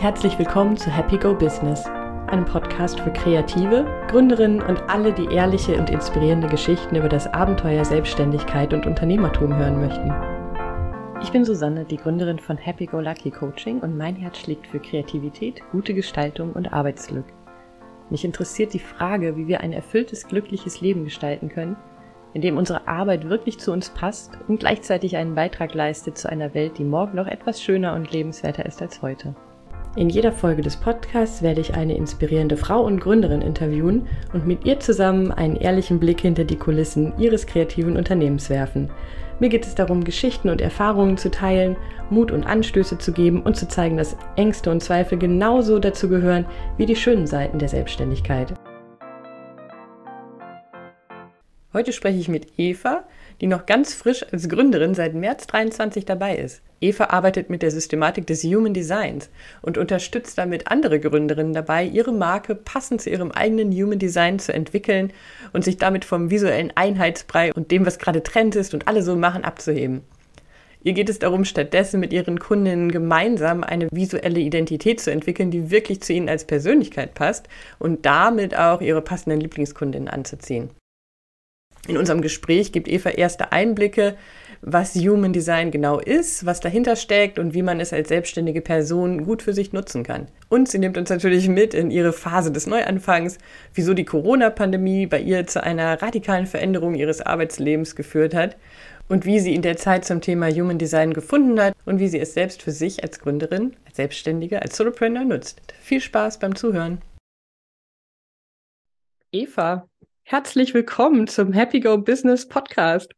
herzlich willkommen zu Happy Go Business, einem Podcast für Kreative, Gründerinnen und alle, die ehrliche und inspirierende Geschichten über das Abenteuer Selbstständigkeit und Unternehmertum hören möchten. Ich bin Susanne, die Gründerin von Happy Go Lucky Coaching und mein Herz schlägt für Kreativität, gute Gestaltung und Arbeitsglück. Mich interessiert die Frage, wie wir ein erfülltes, glückliches Leben gestalten können, in dem unsere Arbeit wirklich zu uns passt und gleichzeitig einen Beitrag leistet zu einer Welt, die morgen noch etwas schöner und lebenswerter ist als heute. In jeder Folge des Podcasts werde ich eine inspirierende Frau und Gründerin interviewen und mit ihr zusammen einen ehrlichen Blick hinter die Kulissen ihres kreativen Unternehmens werfen. Mir geht es darum, Geschichten und Erfahrungen zu teilen, Mut und Anstöße zu geben und zu zeigen, dass Ängste und Zweifel genauso dazu gehören wie die schönen Seiten der Selbstständigkeit. Heute spreche ich mit Eva, die noch ganz frisch als Gründerin seit März 23 dabei ist. Eva arbeitet mit der Systematik des Human Designs und unterstützt damit andere Gründerinnen dabei, ihre Marke passend zu ihrem eigenen Human Design zu entwickeln und sich damit vom visuellen Einheitsbrei und dem, was gerade Trend ist und alle so machen, abzuheben. Ihr geht es darum, stattdessen mit ihren Kundinnen gemeinsam eine visuelle Identität zu entwickeln, die wirklich zu ihnen als Persönlichkeit passt und damit auch ihre passenden Lieblingskundinnen anzuziehen. In unserem Gespräch gibt Eva erste Einblicke, was Human Design genau ist, was dahinter steckt und wie man es als selbstständige Person gut für sich nutzen kann. Und sie nimmt uns natürlich mit in ihre Phase des Neuanfangs, wieso die Corona-Pandemie bei ihr zu einer radikalen Veränderung ihres Arbeitslebens geführt hat und wie sie in der Zeit zum Thema Human Design gefunden hat und wie sie es selbst für sich als Gründerin, als Selbstständige, als Solopreneur nutzt. Viel Spaß beim Zuhören. Eva, Herzlich willkommen zum Happy Go Business Podcast.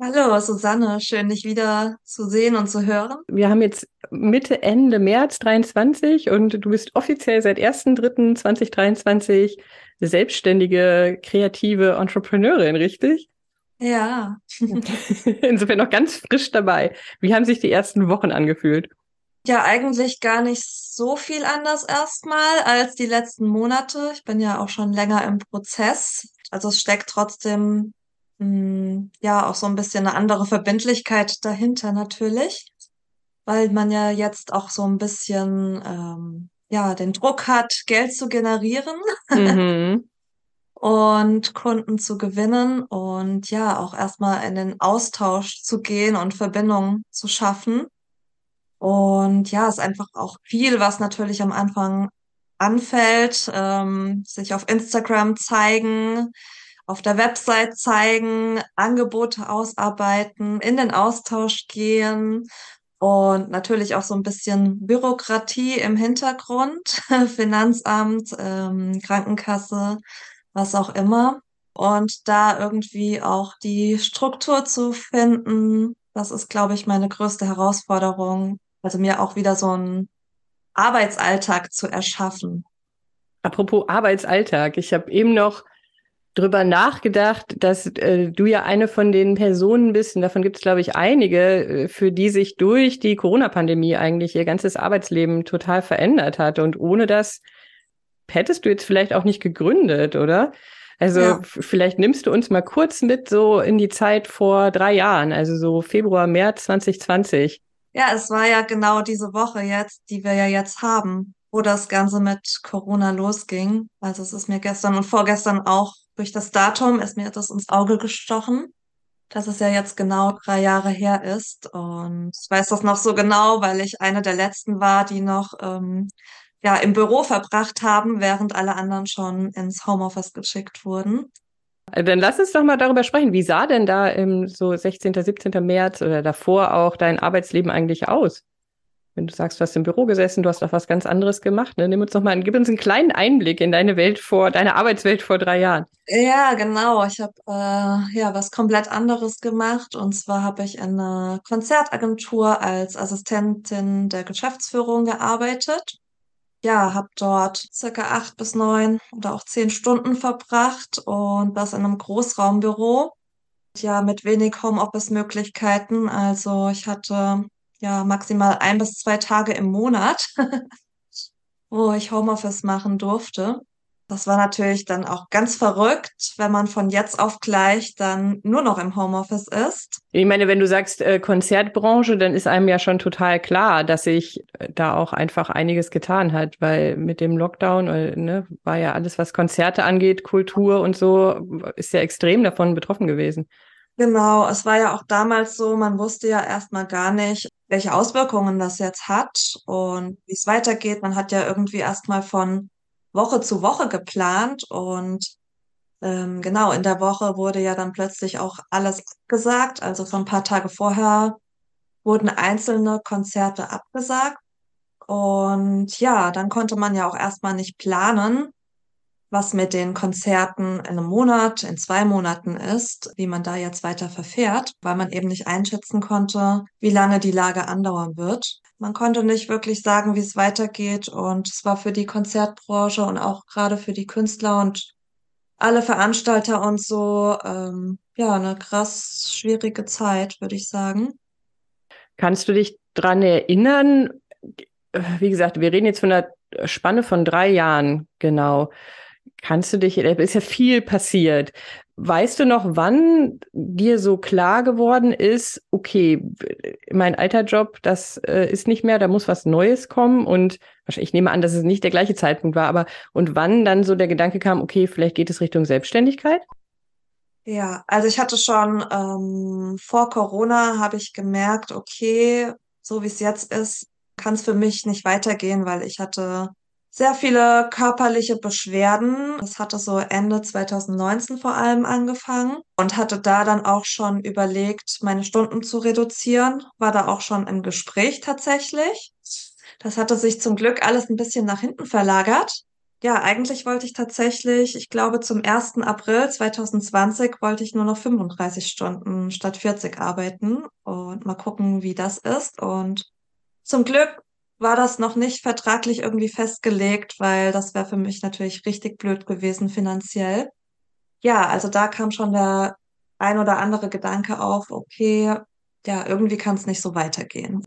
Hallo Susanne, schön dich wieder zu sehen und zu hören. Wir haben jetzt Mitte, Ende März 23 und du bist offiziell seit 1.3.2023 selbstständige, kreative Entrepreneurin, richtig? Ja. Insofern noch ganz frisch dabei. Wie haben sich die ersten Wochen angefühlt? Ja, eigentlich gar nicht so viel anders erstmal als die letzten Monate. Ich bin ja auch schon länger im Prozess. Also es steckt trotzdem hm, ja auch so ein bisschen eine andere Verbindlichkeit dahinter natürlich, weil man ja jetzt auch so ein bisschen ähm, ja den Druck hat, Geld zu generieren. Mhm. und Kunden zu gewinnen und ja, auch erstmal in den Austausch zu gehen und Verbindungen zu schaffen. Und ja, ist einfach auch viel, was natürlich am Anfang anfällt, ähm, sich auf Instagram zeigen, auf der Website zeigen, Angebote ausarbeiten, in den Austausch gehen und natürlich auch so ein bisschen Bürokratie im Hintergrund, Finanzamt, ähm, Krankenkasse, was auch immer. Und da irgendwie auch die Struktur zu finden, das ist, glaube ich, meine größte Herausforderung, also mir auch wieder so einen Arbeitsalltag zu erschaffen. Apropos Arbeitsalltag, ich habe eben noch drüber nachgedacht, dass äh, du ja eine von den Personen bist, und davon gibt es, glaube ich, einige, äh, für die sich durch die Corona-Pandemie eigentlich ihr ganzes Arbeitsleben total verändert hat. Und ohne das hättest du jetzt vielleicht auch nicht gegründet, oder? Also ja. vielleicht nimmst du uns mal kurz mit so in die Zeit vor drei Jahren, also so Februar, März 2020. Ja, es war ja genau diese Woche jetzt, die wir ja jetzt haben, wo das Ganze mit Corona losging. Also es ist mir gestern und vorgestern auch durch das Datum ist mir das ins Auge gestochen, dass es ja jetzt genau drei Jahre her ist. Und ich weiß das noch so genau, weil ich eine der letzten war, die noch ähm, ja im Büro verbracht haben, während alle anderen schon ins Homeoffice geschickt wurden. Äh, dann lass uns doch mal darüber sprechen. Wie sah denn da im so 16., 17. März oder davor auch dein Arbeitsleben eigentlich aus? Wenn du sagst, du hast im Büro gesessen, du hast doch was ganz anderes gemacht, ne? Nimm uns doch mal, gib uns einen kleinen Einblick in deine Welt vor, deine Arbeitswelt vor drei Jahren. Ja, genau. Ich habe äh, ja was komplett anderes gemacht. Und zwar habe ich in einer Konzertagentur als Assistentin der Geschäftsführung gearbeitet ja, habe dort circa acht bis neun oder auch zehn Stunden verbracht und das in einem Großraumbüro. Ja, mit wenig Homeoffice-Möglichkeiten. Also ich hatte ja maximal ein bis zwei Tage im Monat, wo ich Homeoffice machen durfte. Das war natürlich dann auch ganz verrückt, wenn man von jetzt auf gleich dann nur noch im Homeoffice ist. Ich meine, wenn du sagst äh, Konzertbranche, dann ist einem ja schon total klar, dass sich äh, da auch einfach einiges getan hat, weil mit dem Lockdown äh, ne, war ja alles, was Konzerte angeht, Kultur und so, ist ja extrem davon betroffen gewesen. Genau, es war ja auch damals so, man wusste ja erstmal gar nicht, welche Auswirkungen das jetzt hat und wie es weitergeht. Man hat ja irgendwie erstmal von Woche zu Woche geplant und ähm, genau, in der Woche wurde ja dann plötzlich auch alles abgesagt. Also schon ein paar Tage vorher wurden einzelne Konzerte abgesagt. Und ja, dann konnte man ja auch erstmal nicht planen, was mit den Konzerten in einem Monat, in zwei Monaten ist, wie man da jetzt weiter verfährt, weil man eben nicht einschätzen konnte, wie lange die Lage andauern wird. Man konnte nicht wirklich sagen, wie es weitergeht und es war für die Konzertbranche und auch gerade für die Künstler und alle Veranstalter und so, ähm, ja, eine krass schwierige Zeit, würde ich sagen. Kannst du dich dran erinnern? Wie gesagt, wir reden jetzt von einer Spanne von drei Jahren, genau. Kannst du dich, da ist ja viel passiert. Weißt du noch, wann dir so klar geworden ist, okay, mein alter Job, das äh, ist nicht mehr, da muss was Neues kommen und ich nehme an, dass es nicht der gleiche Zeitpunkt war, aber und wann dann so der Gedanke kam, okay, vielleicht geht es Richtung Selbstständigkeit? Ja, also ich hatte schon ähm, vor Corona habe ich gemerkt, okay, so wie es jetzt ist, kann es für mich nicht weitergehen, weil ich hatte sehr viele körperliche Beschwerden. Das hatte so Ende 2019 vor allem angefangen und hatte da dann auch schon überlegt, meine Stunden zu reduzieren. War da auch schon im Gespräch tatsächlich. Das hatte sich zum Glück alles ein bisschen nach hinten verlagert. Ja, eigentlich wollte ich tatsächlich, ich glaube zum 1. April 2020 wollte ich nur noch 35 Stunden statt 40 arbeiten und mal gucken, wie das ist. Und zum Glück war das noch nicht vertraglich irgendwie festgelegt, weil das wäre für mich natürlich richtig blöd gewesen finanziell. Ja, also da kam schon der ein oder andere Gedanke auf, okay, ja, irgendwie kann es nicht so weitergehen.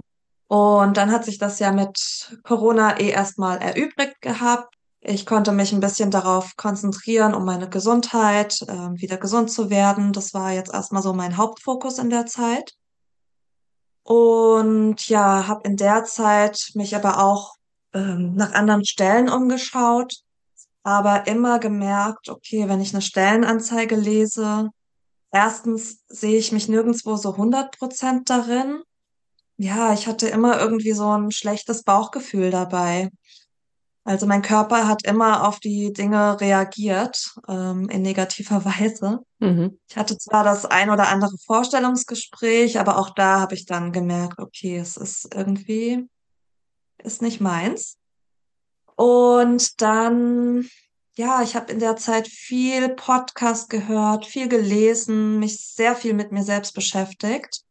Und dann hat sich das ja mit Corona eh erstmal erübrigt gehabt. Ich konnte mich ein bisschen darauf konzentrieren, um meine Gesundheit, äh, wieder gesund zu werden. Das war jetzt erstmal so mein Hauptfokus in der Zeit. Und ja, habe in der Zeit mich aber auch ähm, nach anderen Stellen umgeschaut, aber immer gemerkt, okay, wenn ich eine Stellenanzeige lese, erstens sehe ich mich nirgendwo so 100 Prozent darin. Ja, ich hatte immer irgendwie so ein schlechtes Bauchgefühl dabei. Also mein Körper hat immer auf die Dinge reagiert, ähm, in negativer Weise. Mhm. Ich hatte zwar das ein oder andere Vorstellungsgespräch, aber auch da habe ich dann gemerkt, okay, es ist irgendwie, ist nicht meins. Und dann, ja, ich habe in der Zeit viel Podcast gehört, viel gelesen, mich sehr viel mit mir selbst beschäftigt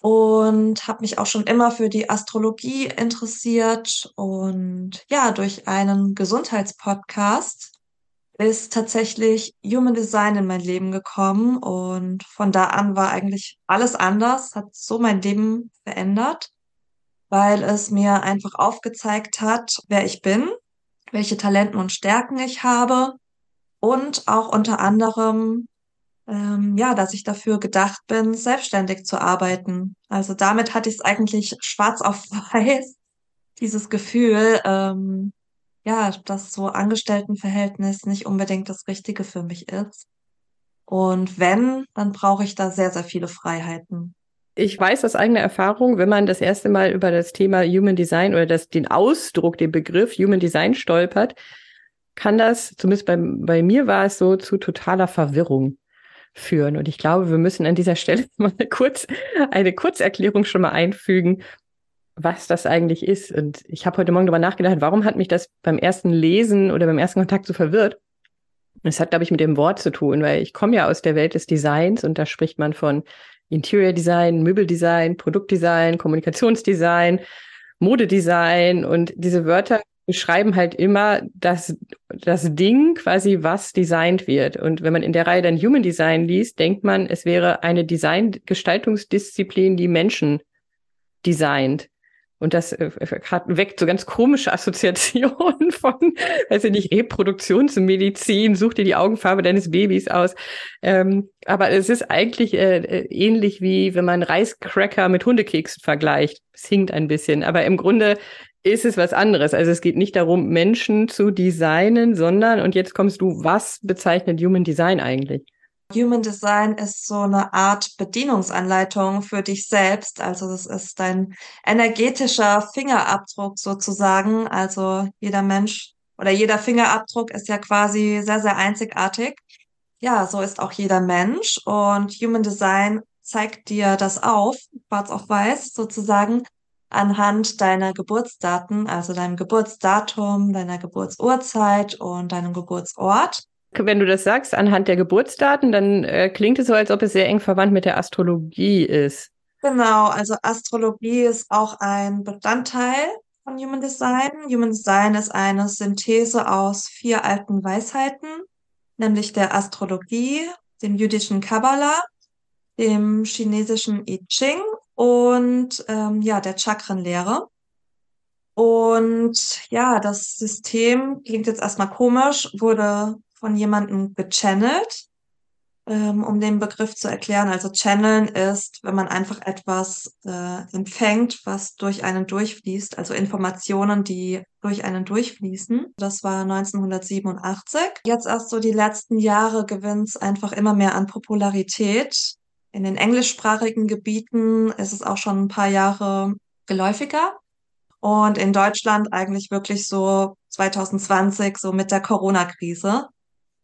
und habe mich auch schon immer für die Astrologie interessiert. Und ja, durch einen Gesundheitspodcast ist tatsächlich Human Design in mein Leben gekommen. Und von da an war eigentlich alles anders, hat so mein Leben verändert, weil es mir einfach aufgezeigt hat, wer ich bin, welche Talenten und Stärken ich habe. Und auch unter anderem ähm, ja, dass ich dafür gedacht bin, selbstständig zu arbeiten. Also damit hatte ich es eigentlich schwarz auf weiß, dieses Gefühl, ähm, ja, dass so Angestelltenverhältnis nicht unbedingt das Richtige für mich ist. Und wenn, dann brauche ich da sehr, sehr viele Freiheiten. Ich weiß aus eigener Erfahrung, wenn man das erste Mal über das Thema Human Design oder das, den Ausdruck, den Begriff Human Design stolpert, kann das, zumindest bei, bei mir war es so, zu totaler Verwirrung führen. Und ich glaube, wir müssen an dieser Stelle mal kurz, eine Kurzerklärung schon mal einfügen, was das eigentlich ist. Und ich habe heute Morgen darüber nachgedacht, warum hat mich das beim ersten Lesen oder beim ersten Kontakt so verwirrt? Es hat, glaube ich, mit dem Wort zu tun, weil ich komme ja aus der Welt des Designs und da spricht man von Interior Design, Möbeldesign, Produktdesign, Kommunikationsdesign, Modedesign und diese Wörter beschreiben halt immer das, das Ding quasi, was designt wird. Und wenn man in der Reihe dann Human Design liest, denkt man, es wäre eine Design-Gestaltungsdisziplin, die Menschen designt. Und das äh, hat, weckt so ganz komische Assoziationen von, weiß ich nicht, Reproduktionsmedizin, such dir die Augenfarbe deines Babys aus. Ähm, aber es ist eigentlich äh, äh, ähnlich wie wenn man Reiscracker mit Hundekeksen vergleicht. Es hinkt ein bisschen, aber im Grunde ist es was anderes. Also es geht nicht darum, Menschen zu designen, sondern, und jetzt kommst du, was bezeichnet Human Design eigentlich? Human Design ist so eine Art Bedienungsanleitung für dich selbst. Also das ist dein energetischer Fingerabdruck sozusagen. Also jeder Mensch oder jeder Fingerabdruck ist ja quasi sehr, sehr einzigartig. Ja, so ist auch jeder Mensch. Und Human Design zeigt dir das auf, schwarz auf weiß sozusagen, anhand deiner Geburtsdaten, also deinem Geburtsdatum, deiner Geburtsurzeit und deinem Geburtsort. Wenn du das sagst, anhand der Geburtsdaten, dann äh, klingt es so, als ob es sehr eng verwandt mit der Astrologie ist. Genau, also Astrologie ist auch ein Bestandteil von Human Design. Human Design ist eine Synthese aus vier alten Weisheiten, nämlich der Astrologie, dem jüdischen Kabbalah, dem chinesischen I Ching und ähm, ja, der Chakrenlehre. Und ja, das System klingt jetzt erstmal komisch, wurde von jemandem gechannelt, ähm, um den Begriff zu erklären. Also channeln ist, wenn man einfach etwas äh, empfängt, was durch einen durchfließt, also Informationen, die durch einen durchfließen. Das war 1987. Jetzt erst so die letzten Jahre gewinnt es einfach immer mehr an Popularität. In den englischsprachigen Gebieten ist es auch schon ein paar Jahre geläufiger. Und in Deutschland eigentlich wirklich so 2020, so mit der Corona-Krise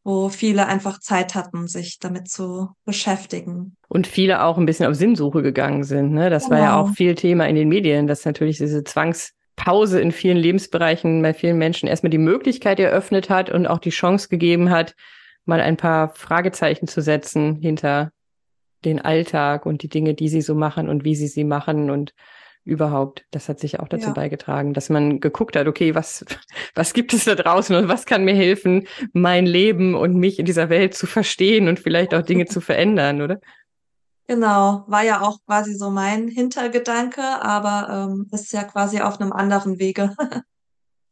wo viele einfach Zeit hatten, sich damit zu beschäftigen. Und viele auch ein bisschen auf Sinnsuche gegangen sind. Ne? Das genau. war ja genau. auch viel Thema in den Medien, dass natürlich diese Zwangspause in vielen Lebensbereichen bei vielen Menschen erstmal die Möglichkeit eröffnet hat und auch die Chance gegeben hat, mal ein paar Fragezeichen zu setzen hinter den Alltag und die Dinge, die sie so machen und wie sie sie machen und überhaupt. Das hat sich auch dazu ja. beigetragen, dass man geguckt hat, okay, was, was gibt es da draußen und was kann mir helfen, mein Leben und mich in dieser Welt zu verstehen und vielleicht auch Dinge zu verändern, oder? Genau, war ja auch quasi so mein Hintergedanke, aber ähm, ist ja quasi auf einem anderen Wege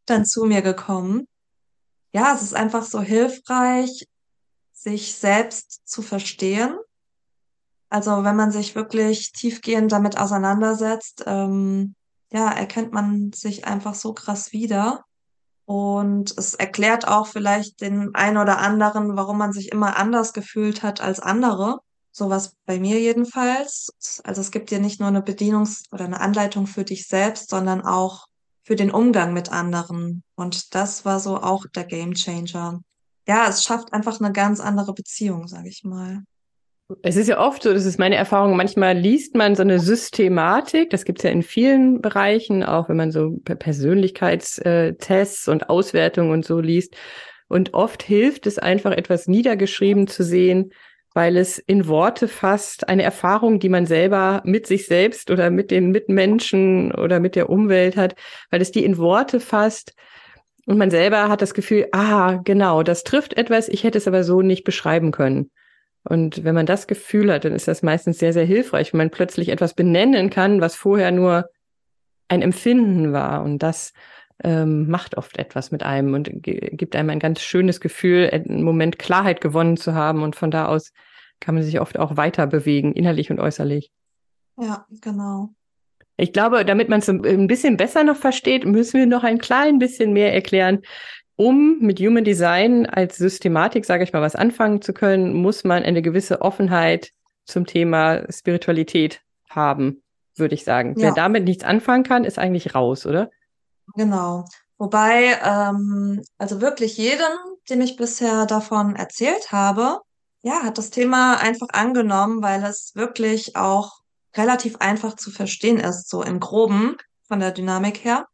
dann zu mir gekommen. Ja, es ist einfach so hilfreich, sich selbst zu verstehen also wenn man sich wirklich tiefgehend damit auseinandersetzt, ähm, ja, erkennt man sich einfach so krass wieder. Und es erklärt auch vielleicht den einen oder anderen, warum man sich immer anders gefühlt hat als andere. Sowas bei mir jedenfalls. Also es gibt dir nicht nur eine Bedienungs- oder eine Anleitung für dich selbst, sondern auch für den Umgang mit anderen. Und das war so auch der Game Changer. Ja, es schafft einfach eine ganz andere Beziehung, sag ich mal. Es ist ja oft so, das ist meine Erfahrung, manchmal liest man so eine Systematik, das gibt es ja in vielen Bereichen, auch wenn man so Persönlichkeitstests und Auswertungen und so liest. Und oft hilft es einfach, etwas niedergeschrieben zu sehen, weil es in Worte fasst, eine Erfahrung, die man selber mit sich selbst oder mit den Mitmenschen oder mit der Umwelt hat, weil es die in Worte fasst, und man selber hat das Gefühl, ah, genau, das trifft etwas, ich hätte es aber so nicht beschreiben können. Und wenn man das Gefühl hat, dann ist das meistens sehr, sehr hilfreich, wenn man plötzlich etwas benennen kann, was vorher nur ein Empfinden war. Und das ähm, macht oft etwas mit einem und gibt einem ein ganz schönes Gefühl, einen Moment Klarheit gewonnen zu haben. Und von da aus kann man sich oft auch weiter bewegen, innerlich und äußerlich. Ja, genau. Ich glaube, damit man es ein bisschen besser noch versteht, müssen wir noch ein klein bisschen mehr erklären, um mit Human Design als Systematik, sage ich mal, was anfangen zu können, muss man eine gewisse Offenheit zum Thema Spiritualität haben, würde ich sagen. Ja. Wer damit nichts anfangen kann, ist eigentlich raus, oder? Genau. Wobei, ähm, also wirklich jeden, dem ich bisher davon erzählt habe, ja, hat das Thema einfach angenommen, weil es wirklich auch relativ einfach zu verstehen ist, so im Groben von der Dynamik her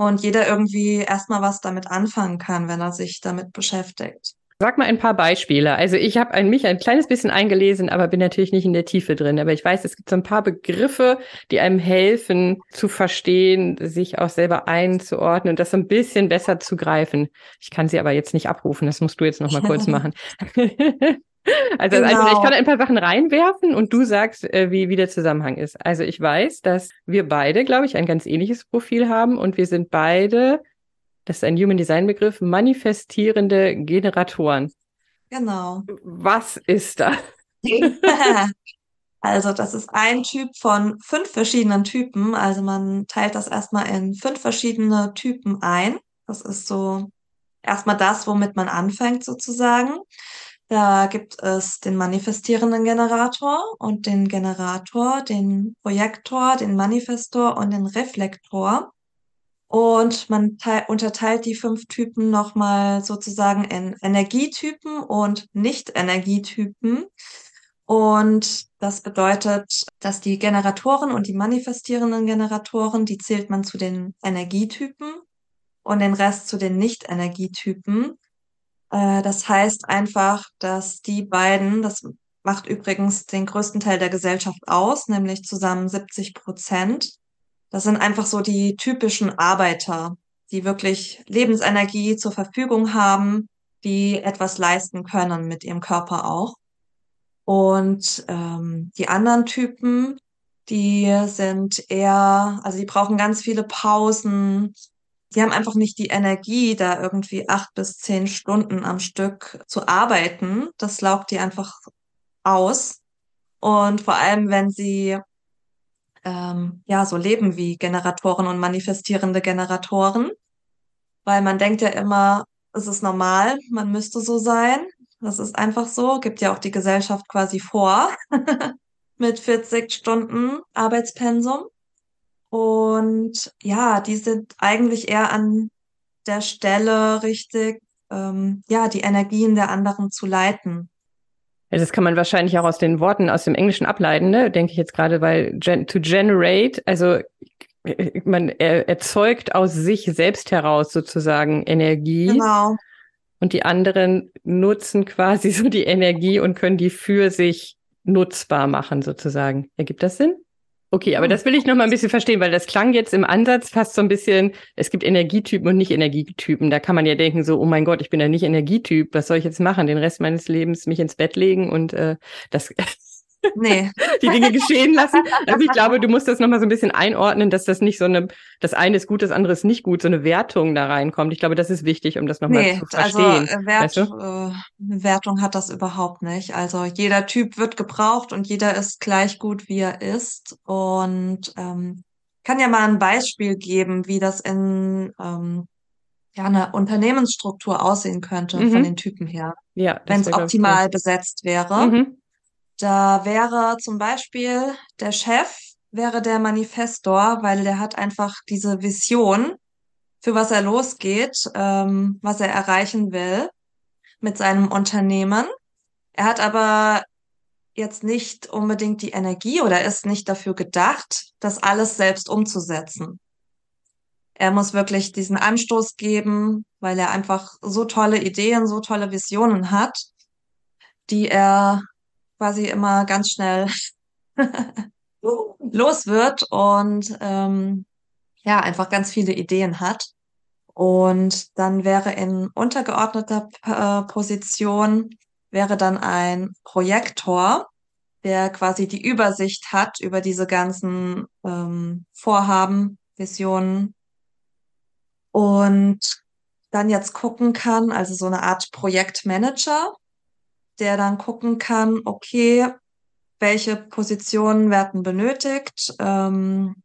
und jeder irgendwie erstmal was damit anfangen kann, wenn er sich damit beschäftigt. Sag mal ein paar Beispiele. Also ich habe mich ein kleines bisschen eingelesen, aber bin natürlich nicht in der Tiefe drin. Aber ich weiß, es gibt so ein paar Begriffe, die einem helfen zu verstehen, sich auch selber einzuordnen und das so ein bisschen besser zu greifen. Ich kann sie aber jetzt nicht abrufen. Das musst du jetzt noch mal kurz machen. Also, also ich Genau, kann ein paar Sachen reinwerfen und du sagst, äh, wie, wie der Zusammenhang ist. Also ich weiß, dass wir beide, glaube ich, ein ganz ähnliches Profil haben und wir sind beide, das ist ein Human Design Begriff, manifestierende Generatoren. genau. Was ist das? Also, das ist ein Typ von fünf verschiedenen Typen. Also man teilt das erstmal in fünf verschiedene Typen ein. Das ist so erstmal das, womit man anfängt sozusagen. Da gibt es den manifestierenden Generator und den Generator, den Projektor, den Manifestor und den Reflektor. Und man teil- unterteilt die fünf Typen nochmal sozusagen in Energietypen und Nicht-Energietypen. Und das bedeutet, dass die Generatoren und die manifestierenden Generatoren, die zählt man zu den Energietypen und den Rest zu den Nicht-Energietypen. Äh, das heißt einfach, dass die beiden, das macht übrigens den größten Teil der Gesellschaft aus, nämlich zusammen 70 Prozent. Das sind einfach so die typischen Arbeiter, die wirklich Lebensenergie zur Verfügung haben, die etwas leisten können mit ihrem Körper auch. Und ähm, die anderen Typen, die sind eher, also die brauchen ganz viele Pausen. Die haben einfach nicht die Energie, da irgendwie acht bis zehn Stunden am Stück zu arbeiten. Das laugt die einfach aus. Und vor allem, wenn sie ähm, ja so leben wie Generatoren und manifestierende Generatoren, weil man denkt ja immer, es ist normal, man müsste so sein. Das ist einfach so, gibt ja auch die Gesellschaft quasi vor mit 40 Stunden Arbeitspensum. Und ja, die sind eigentlich eher an der Stelle richtig, ähm, ja, die Energien der anderen zu leiten. Ja, das kann man wahrscheinlich auch aus den Worten aus dem Englischen ableiten, ne? Denke ich jetzt gerade, weil gen to generate, also man er, erzeugt aus sich selbst heraus sozusagen Energie Genau. und die anderen nutzen quasi so die Energie und können die für sich nutzbar machen sozusagen. Ergibt das Sinn? Okay, aber Hm. das will ich noch mal ein bisschen verstehen, weil das klang jetzt im Ansatz fast so ein bisschen, es gibt Energietypen und Nicht-Energietypen. Da kann man ja denken so, oh mein Gott, ich bin ja nicht Energietyp, was soll ich jetzt machen? Den Rest meines Lebens mich ins Bett legen und äh, das Nee, die Dinge geschehen lassen. Also ich glaube, du musst das nochmal so ein bisschen einordnen, dass das nicht so eine, das eine ist gut, das andere ist nicht gut, so eine Wertung da reinkommt. Ich glaube, das ist wichtig, um das nochmal nee, zu also verstehen. äh, Wert, Weißt du? äh, Wertung hat das überhaupt nicht. Also jeder Typ wird gebraucht und jeder ist gleich gut, wie er ist. Und ähm, kann ja mal ein Beispiel geben, wie das in ähm, ja, einer Unternehmensstruktur aussehen könnte von den Mhm. Typen her, Ja, wenn es ich, cool. optimal besetzt wäre. Mhm. Da wäre zum Beispiel der Chef, wäre der Manifestor, weil der hat einfach diese Vision, für was er losgeht, ähm, was er erreichen will mit seinem Unternehmen. Er hat aber jetzt nicht unbedingt die Energie oder ist nicht dafür gedacht, das alles selbst umzusetzen. Er muss wirklich diesen Anstoß geben, weil er einfach so tolle Ideen, so tolle Visionen hat, die er quasi immer ganz schnell los wird und ähm, ja, einfach ganz viele Ideen hat. Und dann wäre in untergeordneter äh, Position wäre dann ein Projektor, der quasi die Übersicht hat über diese ganzen ähm, Vorhaben, Visionen und dann jetzt gucken kann, also so eine Art Projektmanager, der dann gucken kann, okay, welche Positionen werden benötigt, ähm,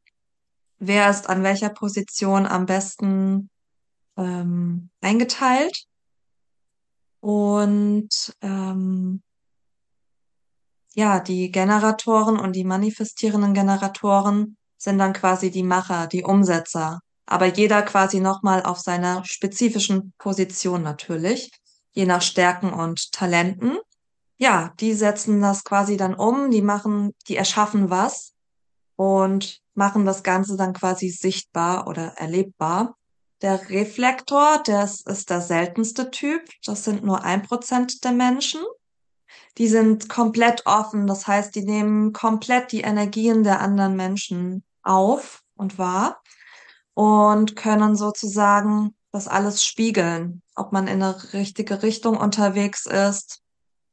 wer ist an welcher Position am besten ähm, eingeteilt. Und ähm, ja, die Generatoren und die manifestierenden Generatoren sind dann quasi die Macher, die Umsetzer, aber jeder quasi nochmal auf seiner spezifischen Position natürlich, je nach Stärken und Talenten. Ja, die setzen das quasi dann um, die machen, die erschaffen was und machen das Ganze dann quasi sichtbar oder erlebbar. Der Reflektor, das ist der seltenste Typ. Das sind nur ein Prozent der Menschen. Die sind komplett offen. Das heißt, die nehmen komplett die Energien der anderen Menschen auf und wahr und können sozusagen das alles spiegeln, ob man in eine richtige Richtung unterwegs ist,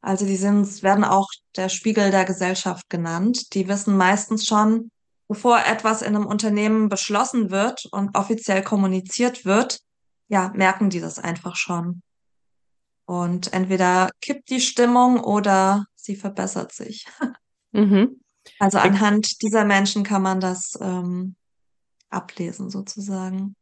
Also die sind, werden auch der Spiegel der Gesellschaft genannt. Die wissen meistens schon, bevor etwas in einem Unternehmen beschlossen wird und offiziell kommuniziert wird, ja, merken die das einfach schon. Und entweder kippt die Stimmung oder sie verbessert sich. Mhm. Also anhand dieser Menschen kann man das ähm, ablesen sozusagen.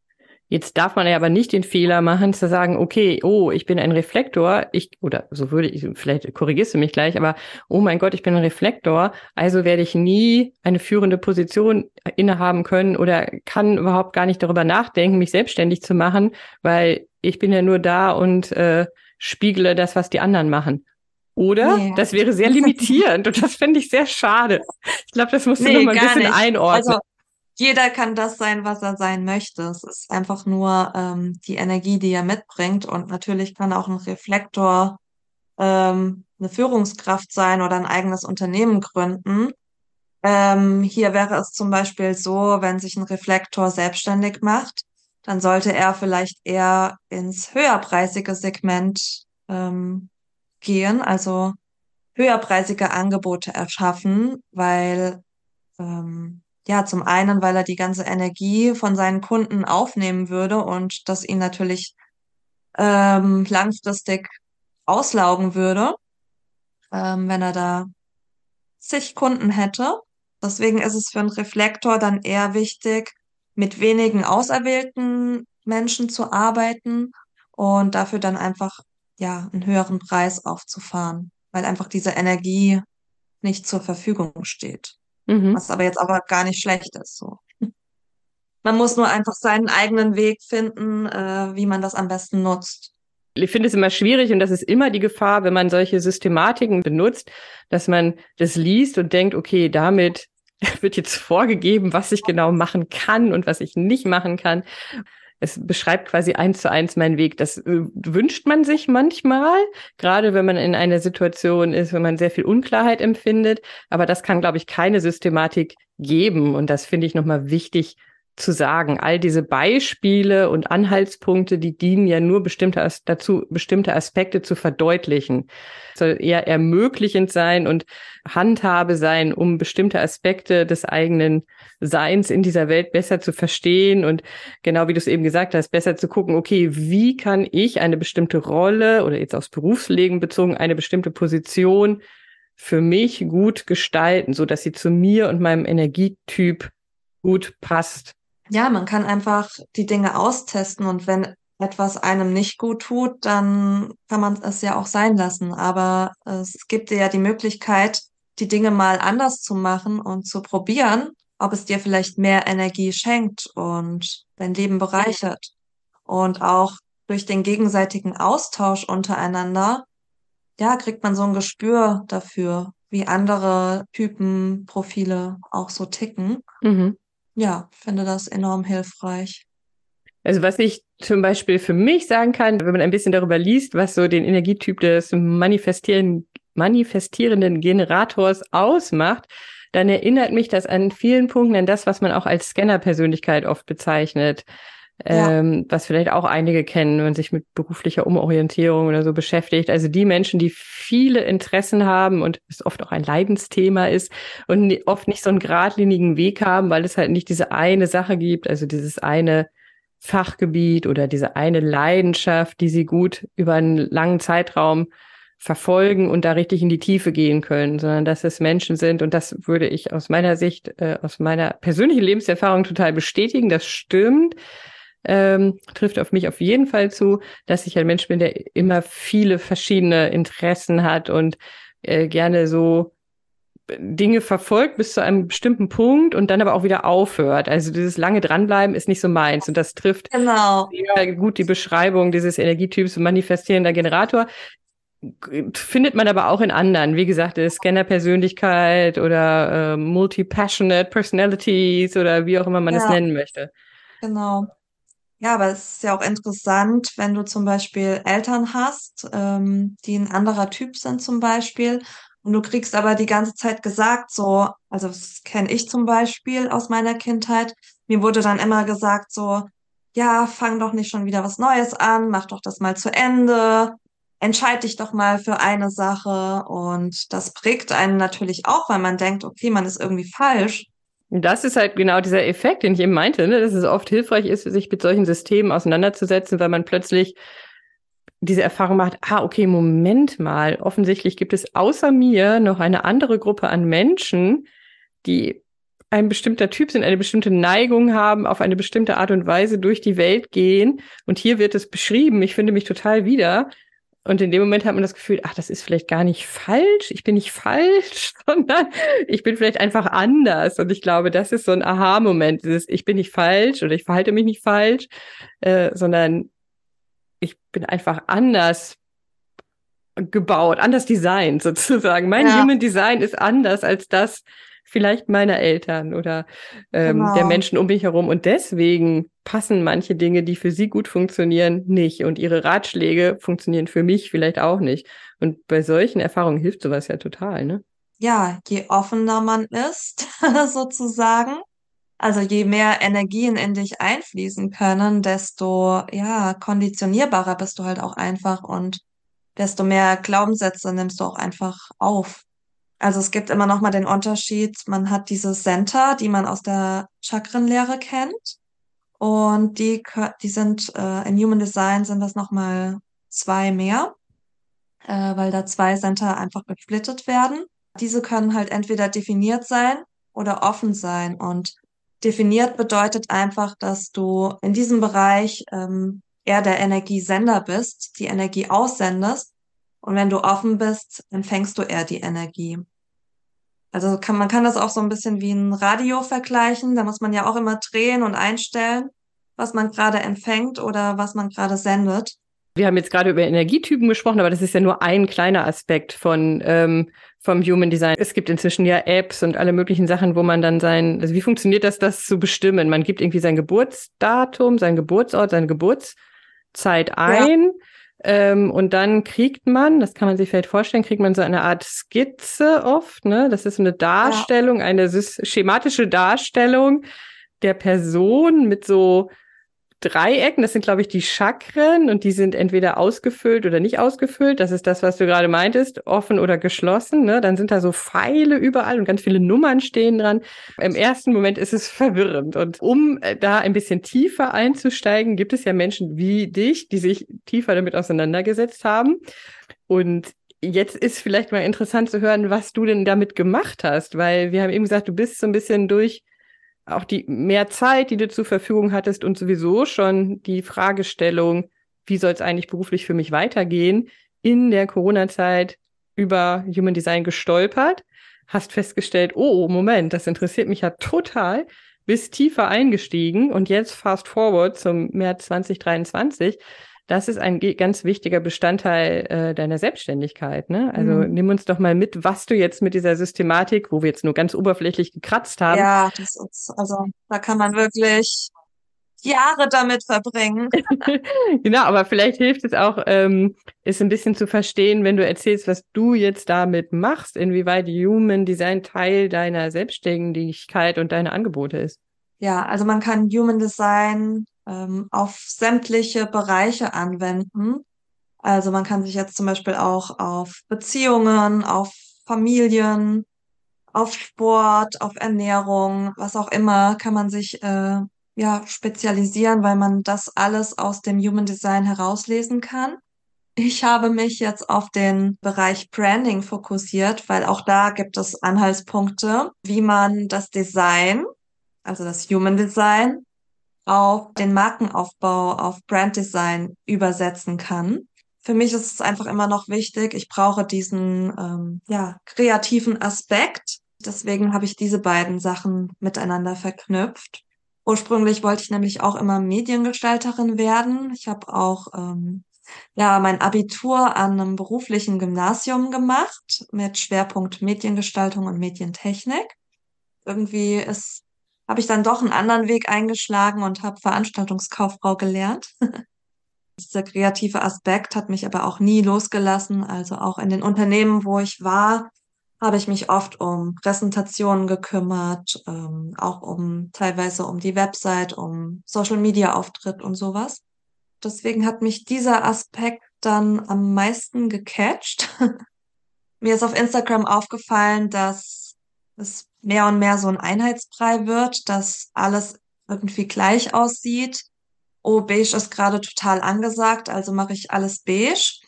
Jetzt darf man ja aber nicht den Fehler machen, zu sagen, okay, oh, ich bin ein Reflektor, ich, oder so würde ich, vielleicht korrigierst du mich gleich, aber oh mein Gott, ich bin ein Reflektor, also werde ich nie eine führende Position innehaben können oder kann überhaupt gar nicht darüber nachdenken, mich selbstständig zu machen, weil ich bin ja nur da und äh, spiegle das, was die anderen machen. Oder? Yeah. Das wäre sehr limitierend und das fände ich sehr schade. Ich glaube, das musst du nee, noch mal ein bisschen nicht. einordnen. Also, jeder kann das sein, was er sein möchte. Es ist einfach nur ähm, die Energie, die er mitbringt. Und natürlich kann auch ein Reflektor ähm, eine Führungskraft sein oder ein eigenes Unternehmen gründen. Ähm, hier wäre es zum Beispiel so, wenn sich ein Reflektor selbstständig macht, dann sollte er vielleicht eher ins höherpreisige Segment ähm, gehen, also höherpreisige Angebote erschaffen, weil ähm, ja, zum einen, weil er die ganze Energie von seinen Kunden aufnehmen würde und das ihn natürlich ähm, langfristig auslaugen würde, ähm, wenn er da zig Kunden hätte. Deswegen ist es für einen Reflektor dann eher wichtig, mit wenigen auserwählten Menschen zu arbeiten und dafür dann einfach ja einen höheren Preis aufzufahren, weil einfach diese Energie nicht zur Verfügung steht. Mhm. Was aber jetzt aber gar nicht schlecht ist. So. Man muss nur einfach seinen eigenen Weg finden, äh, wie man das am besten nutzt. Ich finde es immer schwierig und das ist immer die Gefahr, wenn man solche Systematiken benutzt, dass man das liest und denkt, okay, damit wird jetzt vorgegeben, was ich genau machen kann und was ich nicht machen kann es beschreibt quasi eins zu eins meinen Weg. Das äh, wünscht man sich manchmal, gerade wenn man in einer Situation ist, wenn man sehr viel Unklarheit empfindet. Aber das kann, glaube ich, keine Systematik geben. Und das finde ich nochmal wichtig zu sagen. All diese Beispiele und Anhaltspunkte, die dienen ja nur bestimmte, dazu, bestimmte Aspekte zu verdeutlichen. Es soll eher ermöglichend sein und Handhabe sein, um bestimmte Aspekte des eigenen Seins in dieser Welt besser zu verstehen und genau wie du es eben gesagt hast, besser zu gucken, okay, wie kann ich eine bestimmte Rolle oder jetzt aufs Berufsleben bezogen eine bestimmte Position für mich gut gestalten, so dass sie zu mir und meinem Energietyp gut passt ja, man kann einfach die Dinge austesten und wenn etwas einem nicht gut tut, dann kann man es ja auch sein lassen. Aber es gibt dir ja die Möglichkeit, die Dinge mal anders zu machen und zu probieren, ob es dir vielleicht mehr Energie schenkt und dein Leben bereichert. Und auch durch den gegenseitigen Austausch untereinander, ja, kriegt man so ein Gespür dafür, wie andere Typen, Profile auch so ticken. Mhm ja, finde das enorm hilfreich. Also was ich zum Beispiel für mich sagen kann, wenn man ein bisschen darüber liest, was so den Energietyp des manifestieren, manifestierenden Generators ausmacht, dann erinnert mich das an vielen Punkten an das, was man auch als Scanner-Persönlichkeit oft bezeichnet ähm, was vielleicht auch einige kennen, wenn man sich mit beruflicher Umorientierung oder so beschäftigt. Also die Menschen, die viele Interessen haben und es oft auch ein Leidensthema ist und oft nicht so einen geradlinigen Weg haben, weil es halt nicht diese eine Sache gibt, also dieses eine Fachgebiet oder diese eine Leidenschaft, die sie gut über einen langen Zeitraum verfolgen und da richtig in die Tiefe gehen können, sondern dass es Menschen sind und das würde ich aus meiner Sicht, äh, aus meiner persönlichen Lebenserfahrung total bestätigen. Das stimmt ähm, trifft auf mich auf jeden Fall zu, dass ich ein Mensch bin, der immer viele verschiedene Interessen hat und äh, gerne so Dinge verfolgt bis zu einem bestimmten Punkt und dann aber auch wieder aufhört. Also dieses lange dranbleiben ist nicht so meins und das trifft genau. sehr gut die Beschreibung dieses Energietyps manifestierender Generator. Findet man aber auch in anderen, wie gesagt, Scanner-Persönlichkeit oder äh, Multi-Passionate Personalities oder wie auch immer man ja. es nennen möchte. Genau. Ja, aber es ist ja auch interessant, wenn du zum Beispiel Eltern hast, ähm, die ein anderer Typ sind zum Beispiel, und du kriegst aber die ganze Zeit gesagt, so, also das kenne ich zum Beispiel aus meiner Kindheit, mir wurde dann immer gesagt, so, ja, fang doch nicht schon wieder was Neues an, mach doch das mal zu Ende. entscheid dich doch mal für eine Sache und das prägt einen natürlich auch, weil man denkt, okay, man ist irgendwie falsch. Das ist halt genau dieser Effekt, den ich eben meinte, ne? dass es oft hilfreich ist, sich mit solchen Systemen auseinanderzusetzen, weil man plötzlich diese Erfahrung macht, ah, okay, Moment mal, offensichtlich gibt es außer mir noch eine andere Gruppe an Menschen, die ein bestimmter Typ sind, eine bestimmte Neigung haben, auf eine bestimmte Art und Weise durch die Welt gehen. Und hier wird es beschrieben, ich finde mich total wieder. Und in dem Moment hat man das Gefühl, ach, das ist vielleicht gar nicht falsch, ich bin nicht falsch, sondern ich bin vielleicht einfach anders. Und ich glaube, das ist so ein Aha-Moment, dieses ich bin nicht falsch oder ich verhalte mich nicht falsch, äh, sondern ich bin einfach anders gebaut, anders designt sozusagen. Mein ja. Human Design ist anders als das vielleicht meiner Eltern oder ähm, genau. der Menschen um mich herum. Und deswegen passen manche Dinge, die für sie gut funktionieren, nicht. Und ihre Ratschläge funktionieren für mich vielleicht auch nicht. Und bei solchen Erfahrungen hilft sowas ja total, ne? Ja, je offener man ist, sozusagen, also je mehr Energien in dich einfließen können, desto ja konditionierbarer bist du halt auch einfach und desto mehr Glaubenssätze nimmst du auch einfach auf. Also es gibt immer noch mal den Unterschied, man hat diese Center, die man aus der Chakrenlehre kennt und die die sind äh, in Human Design sind das noch mal zwei mehr, äh, weil da zwei Center einfach gesplittet werden. Diese können halt entweder definiert sein oder offen sein und Definiert bedeutet einfach, dass du in diesem Bereich ähm, eher der Energiesender bist, die Energie aussendest. Und wenn du offen bist, empfängst du eher die Energie. Also kann, man kann das auch so ein bisschen wie ein Radio vergleichen. Da muss man ja auch immer drehen und einstellen, was man gerade empfängt oder was man gerade sendet. Wir haben jetzt gerade über Energietypen gesprochen, aber das ist ja nur ein kleiner Aspekt von ähm, vom Human Design. Es gibt inzwischen ja Apps und alle möglichen Sachen, wo man dann sein, also wie funktioniert das, das zu bestimmen? Man gibt irgendwie sein Geburtsdatum, sein Geburtsort, seine Geburtszeit ein. Ja. Ähm, und dann kriegt man, das kann man sich vielleicht vorstellen, kriegt man so eine Art Skizze oft, ne? Das ist eine Darstellung, ja. eine schematische Darstellung der Person mit so Dreiecken, das sind, glaube ich, die Chakren und die sind entweder ausgefüllt oder nicht ausgefüllt. Das ist das, was du gerade meintest, offen oder geschlossen. Ne? Dann sind da so Pfeile überall und ganz viele Nummern stehen dran. Im ersten Moment ist es verwirrend. Und um äh, da ein bisschen tiefer einzusteigen, gibt es ja Menschen wie dich, die sich tiefer damit auseinandergesetzt haben. Und Jetzt ist vielleicht mal interessant zu hören, was du denn damit gemacht hast, weil wir haben eben gesagt, du bist so ein bisschen durch auch die mehr Zeit, die du zur Verfügung hattest und sowieso schon die Fragestellung, wie soll es eigentlich beruflich für mich weitergehen, in der Corona-Zeit über Human Design gestolpert, hast festgestellt, oh, Moment, das interessiert mich ja total, bist tiefer eingestiegen und jetzt fast forward zum März 2023 das ist ein ganz wichtiger Bestandteil äh, deiner Selbstständigkeit. Ne? Also mhm. nimm uns doch mal mit, was du jetzt mit dieser Systematik, wo wir jetzt nur ganz oberflächlich gekratzt haben. Ja, das ist, also da kann man wirklich Jahre damit verbringen. genau, aber vielleicht hilft es auch, ähm, es ein bisschen zu verstehen, wenn du erzählst, was du jetzt damit machst, inwieweit Human Design Teil deiner Selbstständigkeit und deiner Angebote ist. Ja, also man kann Human Design ähm, auf sämtliche Bereiche anwenden. Also man kann sich jetzt zum Beispiel auch auf Beziehungen, auf Familien, auf Sport, auf Ernährung, was auch immer, kann man sich äh, ja spezialisieren, weil man das alles aus dem Human Design herauslesen kann. Ich habe mich jetzt auf den Bereich Branding fokussiert, weil auch da gibt es Anhaltspunkte, wie man das Design, also das Human Design, auf den Markenaufbau, auf Branddesign übersetzen kann. Für mich ist es einfach immer noch wichtig, ich brauche diesen ähm, ja, kreativen Aspekt. Deswegen habe ich diese beiden Sachen miteinander verknüpft. Ursprünglich wollte ich nämlich auch immer Mediengestalterin werden. Ich habe auch ähm, ja mein Abitur an einem beruflichen Gymnasium gemacht mit Schwerpunkt Mediengestaltung und Medientechnik. Irgendwie ist habe ich dann doch einen anderen Weg eingeschlagen und habe Veranstaltungskauffrau gelernt. Dieser kreative Aspekt hat mich aber auch nie losgelassen. Also auch in den Unternehmen, wo ich war, habe ich mich oft um Präsentationen gekümmert, ähm, auch um teilweise um die Website, um Social Media Auftritt und sowas. Deswegen hat mich dieser Aspekt dann am meisten gecatcht. Mir ist auf Instagram aufgefallen, dass es mehr und mehr so ein Einheitsbrei wird, dass alles irgendwie gleich aussieht. Oh, beige ist gerade total angesagt, also mache ich alles beige.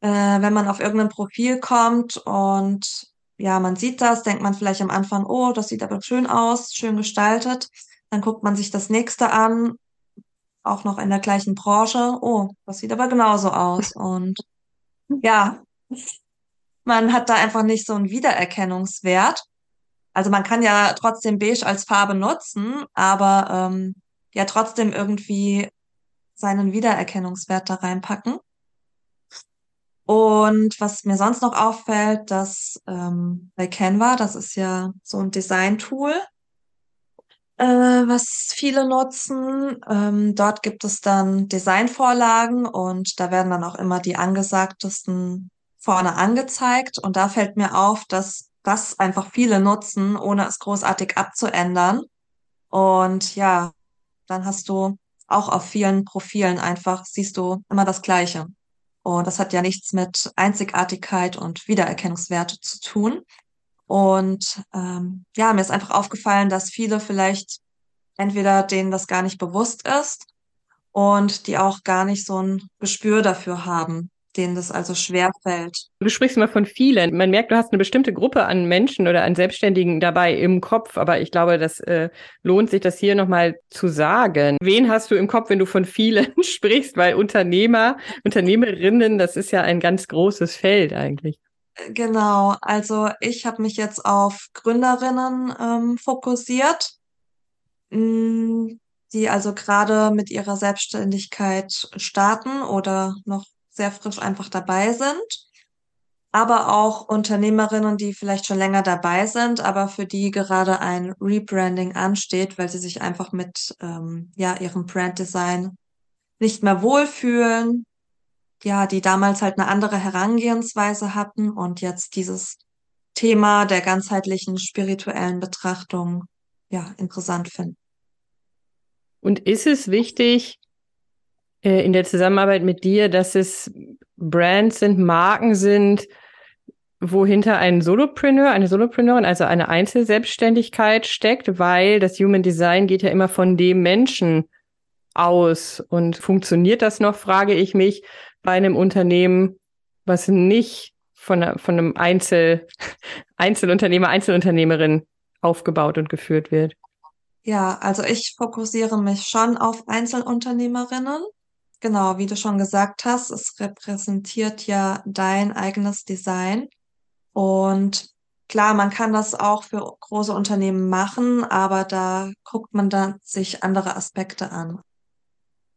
Äh, wenn man auf irgendein Profil kommt und ja, man sieht das, denkt man vielleicht am Anfang, oh, das sieht aber schön aus, schön gestaltet. Dann guckt man sich das nächste an, auch noch in der gleichen Branche. Oh, das sieht aber genauso aus. Und ja, man hat da einfach nicht so einen Wiedererkennungswert. Also man kann ja trotzdem beige als Farbe nutzen, aber ähm, ja trotzdem irgendwie seinen Wiedererkennungswert da reinpacken. Und was mir sonst noch auffällt, dass ähm, bei Canva, das ist ja so ein Design-Tool, äh, was viele nutzen. Ähm, dort gibt es dann Designvorlagen und da werden dann auch immer die angesagtesten vorne angezeigt. Und da fällt mir auf, dass das einfach viele nutzen, ohne es großartig abzuändern. Und ja, dann hast du auch auf vielen Profilen einfach, siehst du immer das Gleiche. Und das hat ja nichts mit Einzigartigkeit und Wiedererkennungswerte zu tun. Und ähm, ja, mir ist einfach aufgefallen, dass viele vielleicht entweder denen das gar nicht bewusst ist und die auch gar nicht so ein Gespür dafür haben, denen das also schwer fällt. Du sprichst immer von vielen. Man merkt, du hast eine bestimmte Gruppe an Menschen oder an Selbstständigen dabei im Kopf, aber ich glaube, das äh, lohnt sich, das hier nochmal zu sagen. Wen hast du im Kopf, wenn du von vielen sprichst? Weil Unternehmer, Unternehmerinnen, das ist ja ein ganz großes Feld eigentlich. Genau, also ich habe mich jetzt auf Gründerinnen ähm, fokussiert, mm, die also gerade mit ihrer Selbstständigkeit starten oder noch sehr frisch einfach dabei sind. Aber auch Unternehmerinnen, die vielleicht schon länger dabei sind, aber für die gerade ein Rebranding ansteht, weil sie sich einfach mit ähm, ja, ihrem Branddesign nicht mehr wohlfühlen. Ja, die damals halt eine andere Herangehensweise hatten und jetzt dieses Thema der ganzheitlichen spirituellen Betrachtung ja interessant finden. Und ist es wichtig, in der Zusammenarbeit mit dir, dass es Brands sind, Marken sind, wohinter ein Solopreneur, eine Solopreneurin, also eine Einzelselbstständigkeit steckt, weil das Human Design geht ja immer von dem Menschen aus. Und funktioniert das noch, frage ich mich, bei einem Unternehmen, was nicht von, von einem Einzel, Einzelunternehmer, Einzelunternehmerin aufgebaut und geführt wird? Ja, also ich fokussiere mich schon auf Einzelunternehmerinnen. Genau, wie du schon gesagt hast, es repräsentiert ja dein eigenes Design. Und klar, man kann das auch für große Unternehmen machen, aber da guckt man dann sich andere Aspekte an.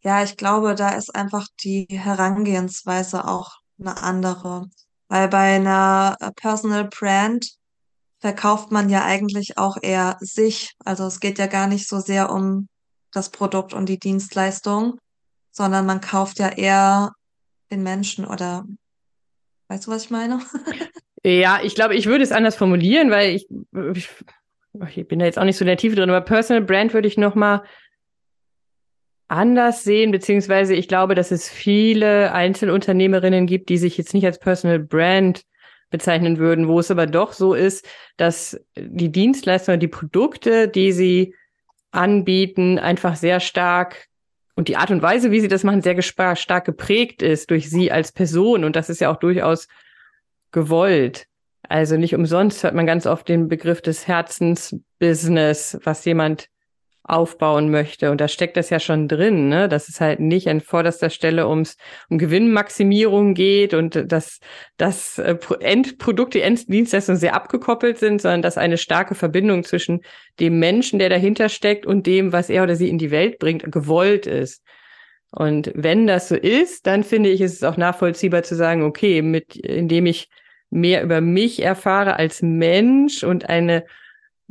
Ja, ich glaube, da ist einfach die Herangehensweise auch eine andere. Weil bei einer Personal Brand verkauft man ja eigentlich auch eher sich. Also es geht ja gar nicht so sehr um das Produkt und die Dienstleistung, sondern man kauft ja eher den Menschen oder weißt du, was ich meine? Ja, ich glaube, ich würde es anders formulieren, weil ich, ich, ich bin da jetzt auch nicht so in der Tiefe drin, aber Personal Brand würde ich noch mal anders sehen, beziehungsweise ich glaube, dass es viele Einzelunternehmerinnen gibt, die sich jetzt nicht als Personal Brand bezeichnen würden, wo es aber doch so ist, dass die Dienstleister, die Produkte, die sie anbieten, einfach sehr stark und die Art und Weise, wie sie das machen, sehr stark geprägt ist durch sie als Person. Und das ist ja auch durchaus gewollt. Also nicht umsonst hört man ganz oft den Begriff des Herzensbusiness, was jemand aufbauen möchte. Und da steckt das ja schon drin, ne? dass es halt nicht an vorderster Stelle ums um Gewinnmaximierung geht und dass das äh, Endprodukt, die Enddienstleistungen sehr abgekoppelt sind, sondern dass eine starke Verbindung zwischen dem Menschen, der dahinter steckt, und dem, was er oder sie in die Welt bringt, gewollt ist. Und wenn das so ist, dann finde ich, ist es auch nachvollziehbar zu sagen, okay, mit, indem ich mehr über mich erfahre als Mensch und eine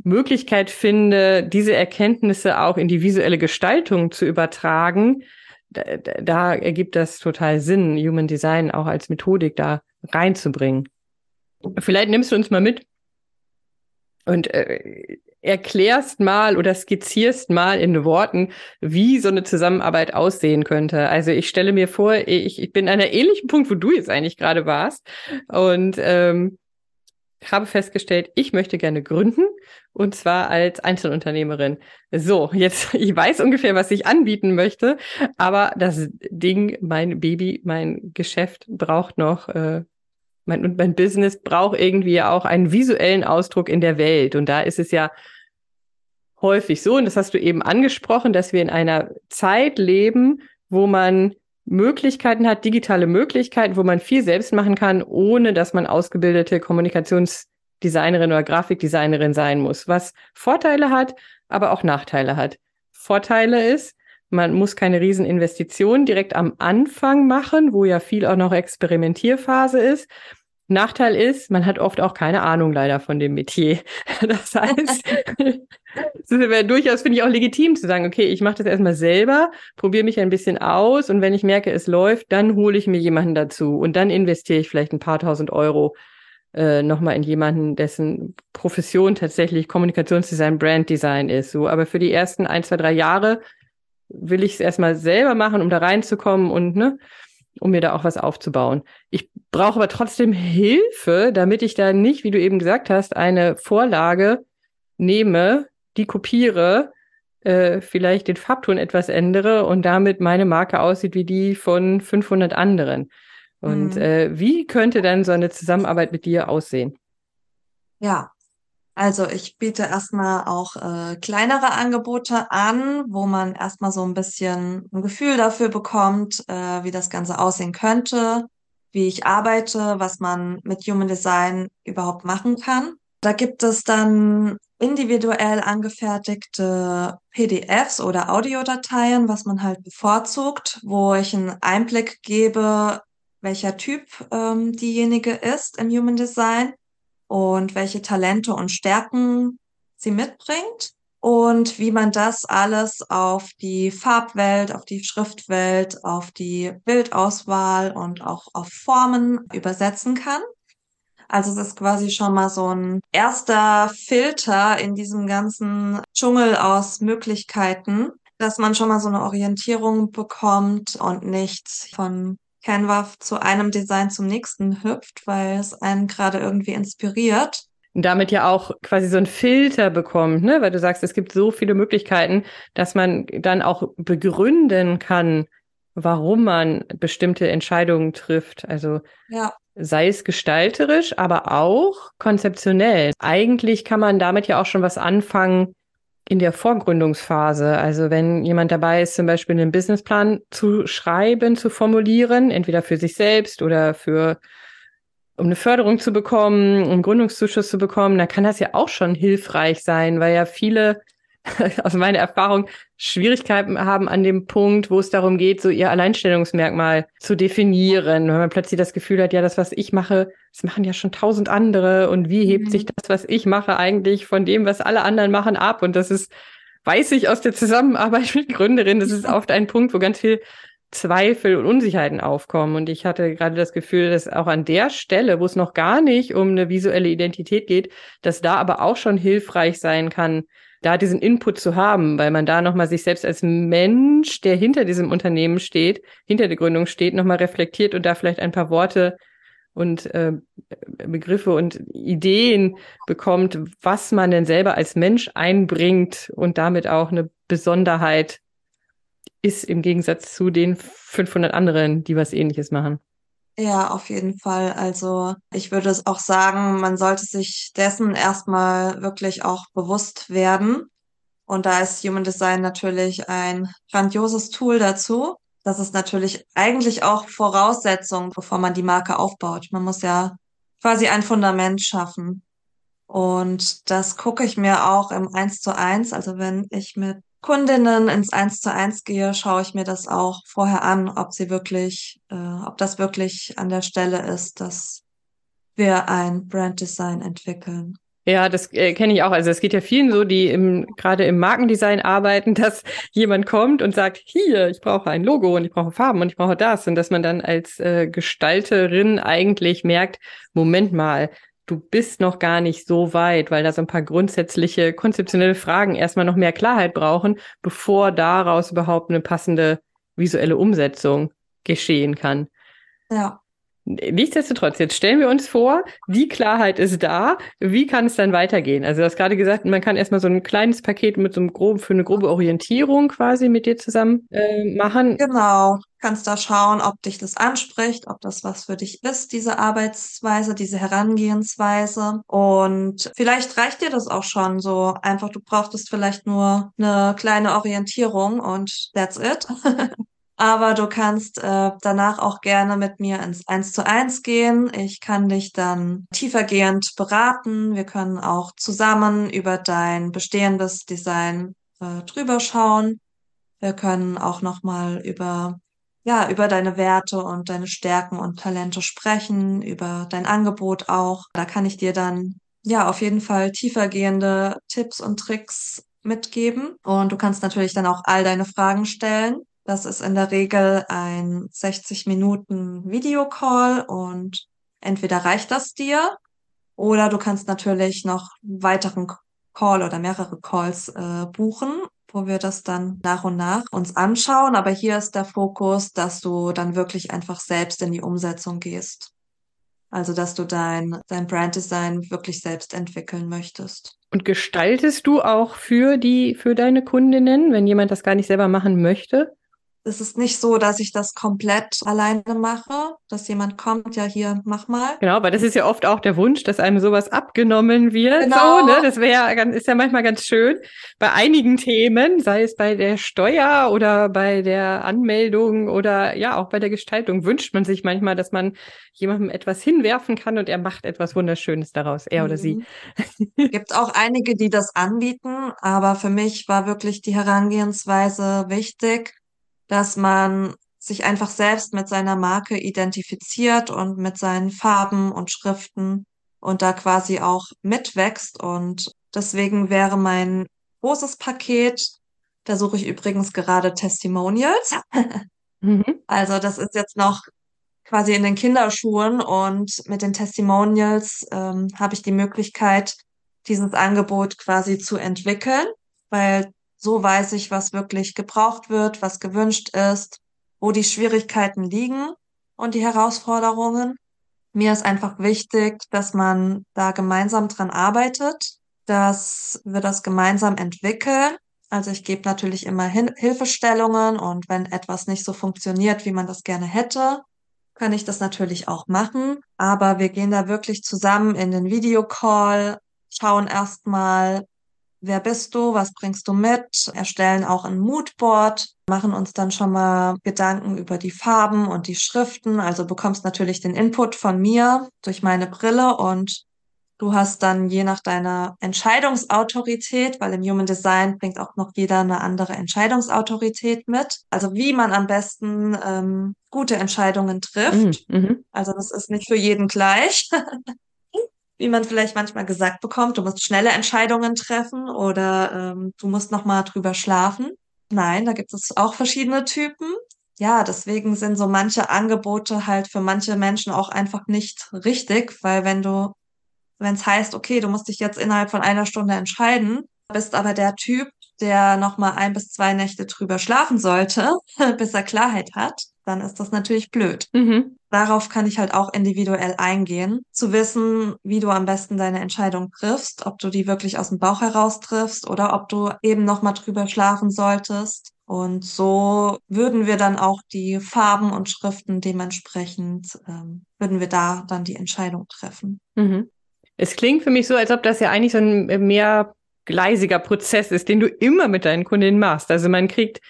Möglichkeit finde, diese Erkenntnisse auch in die visuelle Gestaltung zu übertragen, da, da ergibt das total Sinn, Human Design auch als Methodik da reinzubringen. Vielleicht nimmst du uns mal mit und äh, erklärst mal oder skizzierst mal in Worten, wie so eine Zusammenarbeit aussehen könnte. Also ich stelle mir vor, ich, ich bin an einem ähnlichen Punkt, wo du jetzt eigentlich gerade warst und ähm, habe festgestellt, ich möchte gerne gründen und zwar als Einzelunternehmerin. So, jetzt, ich weiß ungefähr, was ich anbieten möchte, aber das Ding, mein Baby, mein Geschäft braucht noch äh, mein, mein Business braucht irgendwie auch einen visuellen Ausdruck in der Welt. Und da ist es ja häufig so, und das hast du eben angesprochen, dass wir in einer Zeit leben, wo man Möglichkeiten hat, digitale Möglichkeiten, wo man viel selbst machen kann, ohne dass man ausgebildete Kommunikationsdesignerin oder Grafikdesignerin sein muss, was Vorteile hat, aber auch Nachteile hat. Vorteile ist, man muss keine Rieseninvestitionen direkt am Anfang machen, wo ja viel auch noch Experimentierphase ist. Nachteil ist, man hat oft auch keine Ahnung leider von dem Metier. Das heißt, es wäre durchaus, finde ich, auch legitim zu sagen, okay, ich mache das erstmal selber, probiere mich ein bisschen aus und wenn ich merke, es läuft, dann hole ich mir jemanden dazu und dann investiere ich vielleicht ein paar tausend Euro äh, nochmal in jemanden, dessen Profession tatsächlich Kommunikationsdesign, Branddesign ist. So, aber für die ersten ein, zwei, drei Jahre will ich es erstmal selber machen, um da reinzukommen und ne, um mir da auch was aufzubauen. Ich brauche aber trotzdem Hilfe, damit ich da nicht, wie du eben gesagt hast, eine Vorlage nehme, die kopiere, äh, vielleicht den Farbton etwas ändere und damit meine Marke aussieht wie die von 500 anderen. Und mhm. äh, wie könnte dann so eine Zusammenarbeit mit dir aussehen? Ja, also ich biete erstmal auch äh, kleinere Angebote an, wo man erstmal so ein bisschen ein Gefühl dafür bekommt, äh, wie das Ganze aussehen könnte, wie ich arbeite, was man mit Human Design überhaupt machen kann. Da gibt es dann individuell angefertigte PDFs oder Audiodateien, was man halt bevorzugt, wo ich einen Einblick gebe, welcher Typ ähm, diejenige ist im Human Design und welche Talente und Stärken sie mitbringt und wie man das alles auf die Farbwelt, auf die Schriftwelt, auf die Bildauswahl und auch auf Formen übersetzen kann. Also es ist quasi schon mal so ein erster Filter in diesem ganzen Dschungel aus Möglichkeiten, dass man schon mal so eine Orientierung bekommt und nicht von Canva zu einem Design zum nächsten hüpft, weil es einen gerade irgendwie inspiriert. Und damit ja auch quasi so ein Filter bekommt, ne? Weil du sagst, es gibt so viele Möglichkeiten, dass man dann auch begründen kann, warum man bestimmte Entscheidungen trifft. Also ja. sei es gestalterisch, aber auch konzeptionell. Eigentlich kann man damit ja auch schon was anfangen, in der Vorgründungsphase. Also wenn jemand dabei ist, zum Beispiel einen Businessplan zu schreiben, zu formulieren, entweder für sich selbst oder für um eine Förderung zu bekommen, um Gründungszuschuss zu bekommen, dann kann das ja auch schon hilfreich sein, weil ja viele aus meiner Erfahrung Schwierigkeiten haben an dem Punkt, wo es darum geht, so ihr Alleinstellungsmerkmal zu definieren. Wenn man plötzlich das Gefühl hat, ja, das, was ich mache, das machen ja schon tausend andere und wie hebt mhm. sich das, was ich mache, eigentlich von dem, was alle anderen machen, ab? Und das ist, weiß ich aus der Zusammenarbeit mit Gründerinnen, das ist oft ein Punkt, wo ganz viel Zweifel und Unsicherheiten aufkommen. Und ich hatte gerade das Gefühl, dass auch an der Stelle, wo es noch gar nicht um eine visuelle Identität geht, dass da aber auch schon hilfreich sein kann, da diesen Input zu haben, weil man da nochmal sich selbst als Mensch, der hinter diesem Unternehmen steht, hinter der Gründung steht, nochmal reflektiert und da vielleicht ein paar Worte und äh, Begriffe und Ideen bekommt, was man denn selber als Mensch einbringt und damit auch eine Besonderheit ist im Gegensatz zu den 500 anderen, die was ähnliches machen. Ja, auf jeden Fall. Also ich würde es auch sagen, man sollte sich dessen erstmal wirklich auch bewusst werden. Und da ist Human Design natürlich ein grandioses Tool dazu. Das ist natürlich eigentlich auch Voraussetzung, bevor man die Marke aufbaut. Man muss ja quasi ein Fundament schaffen. Und das gucke ich mir auch im Eins zu eins. Also wenn ich mit Kundinnen ins Eins zu eins gehe, schaue ich mir das auch vorher an, ob sie wirklich, äh, ob das wirklich an der Stelle ist, dass wir ein Brand Design entwickeln. Ja, das äh, kenne ich auch. Also es geht ja vielen so, die gerade im Markendesign arbeiten, dass jemand kommt und sagt, hier, ich brauche ein Logo und ich brauche Farben und ich brauche das. Und dass man dann als äh, Gestalterin eigentlich merkt, Moment mal, du bist noch gar nicht so weit, weil da so ein paar grundsätzliche konzeptionelle Fragen erstmal noch mehr Klarheit brauchen, bevor daraus überhaupt eine passende visuelle Umsetzung geschehen kann. Ja. Nichtsdestotrotz, jetzt stellen wir uns vor, die Klarheit ist da. Wie kann es dann weitergehen? Also du hast gerade gesagt, man kann erstmal so ein kleines Paket mit so einem groben, für eine grobe Orientierung quasi mit dir zusammen äh, machen. Genau. Kannst da schauen, ob dich das anspricht, ob das was für dich ist, diese Arbeitsweise, diese Herangehensweise. Und vielleicht reicht dir das auch schon so. Einfach, du brauchtest vielleicht nur eine kleine Orientierung und that's it. Aber du kannst äh, danach auch gerne mit mir ins Eins zu eins gehen. Ich kann dich dann tiefergehend beraten. Wir können auch zusammen über dein bestehendes Design äh, drüber schauen. Wir können auch nochmal über ja, über deine Werte und deine Stärken und Talente sprechen, über dein Angebot auch. Da kann ich dir dann ja auf jeden Fall tiefergehende Tipps und Tricks mitgeben. Und du kannst natürlich dann auch all deine Fragen stellen. Das ist in der Regel ein 60 Minuten Videocall und entweder reicht das dir oder du kannst natürlich noch weiteren Call oder mehrere Calls äh, buchen, wo wir das dann nach und nach uns anschauen. Aber hier ist der Fokus, dass du dann wirklich einfach selbst in die Umsetzung gehst. Also, dass du dein, dein Branddesign wirklich selbst entwickeln möchtest. Und gestaltest du auch für die, für deine Kundinnen, wenn jemand das gar nicht selber machen möchte? Es ist nicht so, dass ich das komplett alleine mache, dass jemand kommt, ja hier, mach mal. Genau, weil das ist ja oft auch der Wunsch, dass einem sowas abgenommen wird. Genau. So, ne? Das wäre ja ist ja manchmal ganz schön. Bei einigen Themen, sei es bei der Steuer oder bei der Anmeldung oder ja auch bei der Gestaltung, wünscht man sich manchmal, dass man jemandem etwas hinwerfen kann und er macht etwas Wunderschönes daraus, er mhm. oder sie. Mhm. Gibt auch einige, die das anbieten, aber für mich war wirklich die Herangehensweise wichtig dass man sich einfach selbst mit seiner Marke identifiziert und mit seinen Farben und Schriften und da quasi auch mitwächst. Und deswegen wäre mein großes Paket, da suche ich übrigens gerade Testimonials. mhm. Also das ist jetzt noch quasi in den Kinderschuhen und mit den Testimonials ähm, habe ich die Möglichkeit, dieses Angebot quasi zu entwickeln, weil so weiß ich, was wirklich gebraucht wird, was gewünscht ist, wo die Schwierigkeiten liegen und die Herausforderungen. Mir ist einfach wichtig, dass man da gemeinsam dran arbeitet, dass wir das gemeinsam entwickeln. Also ich gebe natürlich immer Hin Hilfestellungen und wenn etwas nicht so funktioniert, wie man das gerne hätte, kann ich das natürlich auch machen. Aber wir gehen da wirklich zusammen in den Videocall, schauen erstmal, wer bist du, was bringst du mit, erstellen auch ein Moodboard, machen uns dann schon mal Gedanken über die Farben und die Schriften, also bekommst natürlich den Input von mir durch meine Brille und Du hast dann je nach deiner Entscheidungsautorität, weil im Human Design bringt auch noch jeder eine andere Entscheidungsautorität mit. Also wie man am besten ähm, gute Entscheidungen trifft. Mhm, mhm. also das ist nicht für jeden gleich. wie man vielleicht manchmal gesagt bekommt, du musst schnelle Entscheidungen treffen oder ähm, du musst noch mal drüber schlafen. Nein, da gibt es auch verschiedene Typen. Ja, deswegen sind so manche Angebote halt für manche Menschen auch einfach nicht richtig, weil wenn du, wenn es heißt, okay, du musst dich jetzt innerhalb von einer Stunde entscheiden, bist aber der Typ, der noch mal ein bis zwei Nächte drüber schlafen sollte, bis er Klarheit hat, dann ist das natürlich blöd. Mhm. Darauf kann ich halt auch individuell eingehen, zu wissen, wie du am besten deine Entscheidung triffst, ob du die wirklich aus dem Bauch heraus triffst oder ob du eben noch mal drüber schlafen solltest. Und so würden wir dann auch die Farben und Schriften dementsprechend, ähm, würden wir da dann die Entscheidung treffen. Mhm. Es klingt für mich so, als ob das ja eigentlich so ein mehr gleisiger Prozess ist, den du immer mit deinen Kundinnen machst. Also man kriegt äh,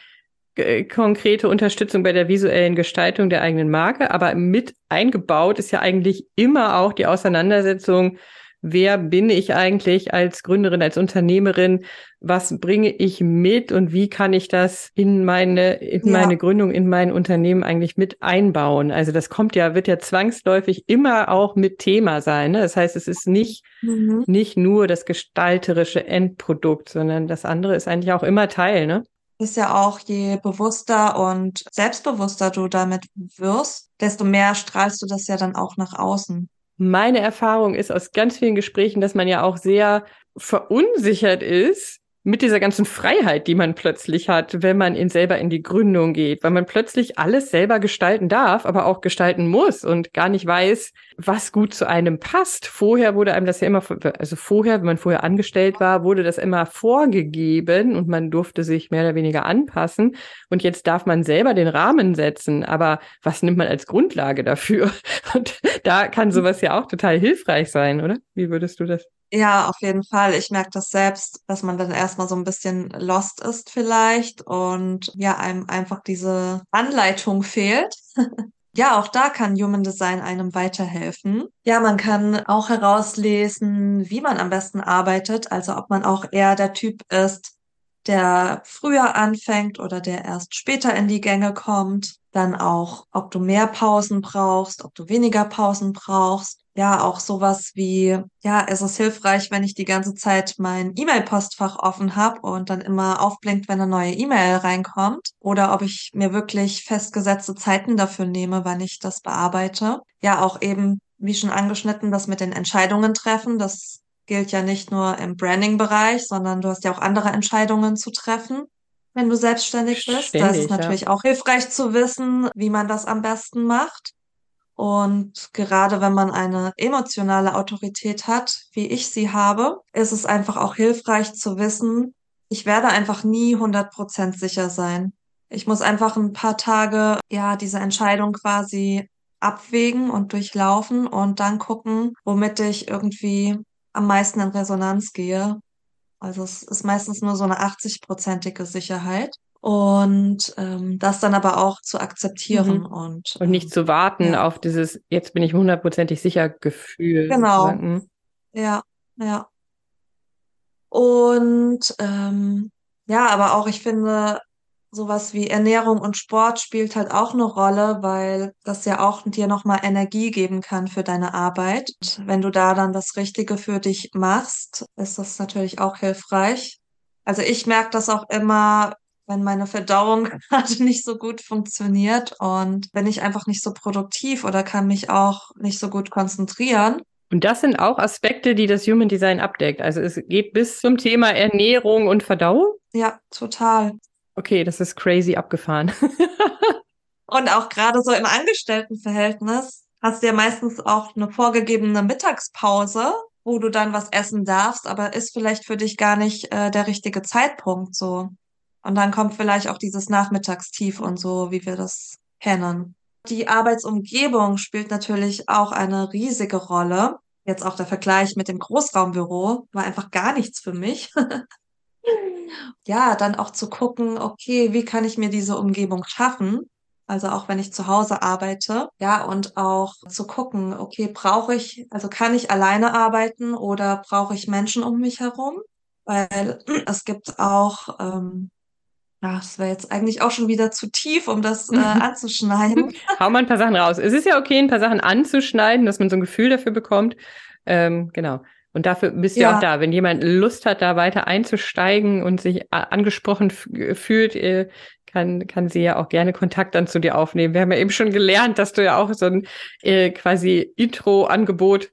konkrete Unterstützung bei der visuellen Gestaltung der eigenen Marke, aber mit eingebaut ist ja eigentlich immer auch die Auseinandersetzung, wer bin ich eigentlich als Gründerin, als Unternehmerin, was bringe ich mit und wie kann ich das in meine, in ja. meine Gründung, in mein Unternehmen eigentlich mit einbauen. Also das kommt ja, wird ja zwangsläufig immer auch mit Thema sein. Ne? Das heißt, es ist nicht, mhm. nicht nur das gestalterische Endprodukt, sondern das andere ist eigentlich auch immer Teil, ne? Ist ja auch, je bewusster und selbstbewusster du damit wirst, desto mehr strahlst du das ja dann auch nach außen. meine Erfahrung ist aus ganz vielen Gesprächen, dass man ja auch sehr verunsichert ist mit dieser ganzen Freiheit, die man plötzlich hat, wenn man in selber in die Gründung geht, weil man plötzlich alles selber gestalten darf, aber auch gestalten muss und gar nicht weiß, was gut zu einem passt. Vorher wurde einem das ja immer, also vorher, wenn man vorher angestellt war, wurde das immer vorgegeben und man durfte sich mehr oder weniger anpassen. Und jetzt darf man selber den Rahmen setzen. Aber was nimmt man als Grundlage dafür? Und da kann sowas ja auch total hilfreich sein, oder? Wie würdest du das? Ja, auf jeden Fall. Ich merke das selbst, dass man dann erstmal so ein bisschen lost ist vielleicht und ja, einem einfach diese Anleitung fehlt. Ja, auch da kann Human Design einem weiterhelfen. Ja, man kann auch herauslesen, wie man am besten arbeitet, also ob man auch eher der Typ ist, der früher anfängt oder der erst später in die Gänge kommt. Dann auch, ob du mehr Pausen brauchst, ob du weniger Pausen brauchst ja auch sowas wie, ja, es ist hilfreich, wenn ich die ganze Zeit mein E-Mail-Postfach offen habe und dann immer aufblinkt, wenn eine neue E-Mail reinkommt. Oder ob ich mir wirklich festgesetzte Zeiten dafür nehme, wann ich das bearbeite. Ja, auch eben, wie schon angeschnitten, das mit den Entscheidungen treffen. Das gilt ja nicht nur im Branding-Bereich, sondern du hast ja auch andere Entscheidungen zu treffen wenn du selbstständig bist. Ständig, da ist es natürlich ja. auch hilfreich zu wissen, wie man das am besten macht. Und gerade wenn man eine emotionale Autorität hat, wie ich sie habe, ist es einfach auch hilfreich zu wissen, ich werde einfach nie 100% sicher sein. Ich muss einfach ein paar Tage, ja, diese Entscheidung quasi abwägen und durchlaufen und dann gucken, womit ich irgendwie am meisten in Resonanz gehe. Also es ist meistens nur so eine 80-prozentige Sicherheit. Und ähm, das dann aber auch zu akzeptieren mhm. und, und nicht zu warten ja. auf dieses, jetzt bin ich hundertprozentig sicher Gefühl. Genau. Hm? Ja, ja. Und ähm, ja, aber auch ich finde, sowas wie Ernährung und Sport spielt halt auch eine Rolle, weil das ja auch dir nochmal Energie geben kann für deine Arbeit. Und wenn du da dann das Richtige für dich machst, ist das natürlich auch hilfreich. Also ich merke das auch immer, wenn meine Verdauung gerade nicht so gut funktioniert und bin ich einfach nicht so produktiv oder kann mich auch nicht so gut konzentrieren. Und das sind auch Aspekte, die das Human Design abdeckt. Also es geht bis zum Thema Ernährung und Verdauung. Ja, total. Okay, das ist crazy abgefahren. und auch gerade so im Angestelltenverhältnis hast du ja meistens auch eine vorgegebene Mittagspause, wo du dann was essen darfst, aber ist vielleicht für dich gar nicht äh, der richtige Zeitpunkt so. Und dann kommt vielleicht auch dieses Nachmittagstief und so, wie wir das kennen. Die Arbeitsumgebung spielt natürlich auch eine riesige Rolle. Jetzt auch der Vergleich mit dem Großraumbüro war einfach gar nichts für mich. ja, dann auch zu gucken, okay, wie kann ich mir diese Umgebung schaffen? Also auch wenn ich zu Hause arbeite, ja, und auch zu gucken, okay, brauche ich, also kann ich alleine arbeiten oder brauche ich Menschen um mich herum? Weil es gibt auch ähm, ja, das wäre jetzt eigentlich auch schon wieder zu tief, um das äh, anzuschneiden. Hau mal ein paar Sachen raus. Es ist ja okay, ein paar Sachen anzuschneiden, dass man so ein Gefühl dafür bekommt. Ähm, genau. Und dafür bist du ja auch da. Wenn jemand Lust hat, da weiter einzusteigen und sich angesprochen fühlt, äh, kann, kann sie ja auch gerne Kontakt dann zu dir aufnehmen. Wir haben ja eben schon gelernt, dass du ja auch so ein äh, quasi Intro-Angebot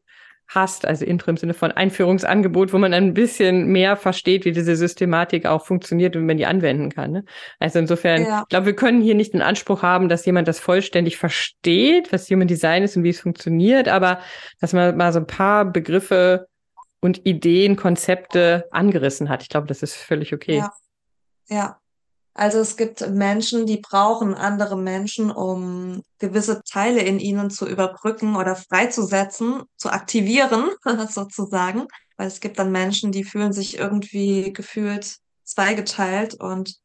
hast, also Intro im Sinne von Einführungsangebot, wo man ein bisschen mehr versteht, wie diese Systematik auch funktioniert und wie man die anwenden kann. Ne? Also insofern, ja. ich glaube, wir können hier nicht den Anspruch haben, dass jemand das vollständig versteht, was Human Design ist und wie es funktioniert, aber dass man mal so ein paar Begriffe und Ideen, Konzepte angerissen hat. Ich glaube, das ist völlig okay. Ja. Ja. Also es gibt Menschen, die brauchen andere Menschen, um gewisse Teile in ihnen zu überbrücken oder freizusetzen, zu aktivieren, sozusagen. Weil es gibt dann Menschen, die fühlen sich irgendwie gefühlt zweigeteilt und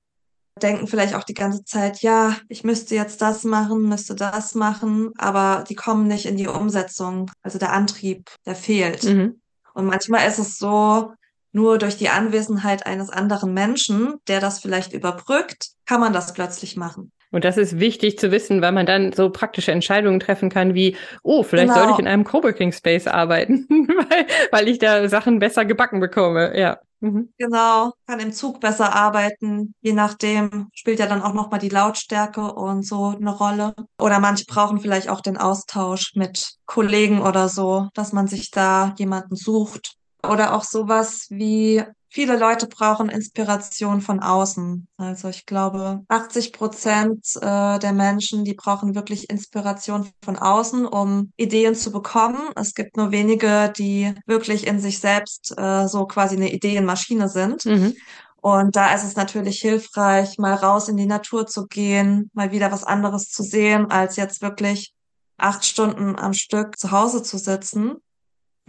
denken vielleicht auch die ganze Zeit, ja, ich müsste jetzt das machen, müsste das machen, aber die kommen nicht in die Umsetzung. Also der Antrieb, der fehlt. Mhm. Und manchmal ist es so, nur durch die Anwesenheit eines anderen Menschen, der das vielleicht überbrückt, kann man das plötzlich machen. Und das ist wichtig zu wissen, weil man dann so praktische Entscheidungen treffen kann wie, oh, vielleicht genau. soll ich in einem Coworking Space arbeiten, weil, weil ich da Sachen besser gebacken bekomme. Ja. Mhm. Genau, kann im Zug besser arbeiten. Je nachdem spielt ja dann auch nochmal die Lautstärke und so eine Rolle. Oder manche brauchen vielleicht auch den Austausch mit Kollegen oder so, dass man sich da jemanden sucht. Oder auch sowas wie Viele Leute brauchen Inspiration von außen. Also ich glaube, 80 Prozent äh, der Menschen, die brauchen wirklich Inspiration von außen, um Ideen zu bekommen. Es gibt nur wenige, die wirklich in sich selbst äh, so quasi eine Ideenmaschine sind. Mhm. Und da ist es natürlich hilfreich, mal raus in die Natur zu gehen, mal wieder was anderes zu sehen, als jetzt wirklich acht Stunden am Stück zu Hause zu sitzen.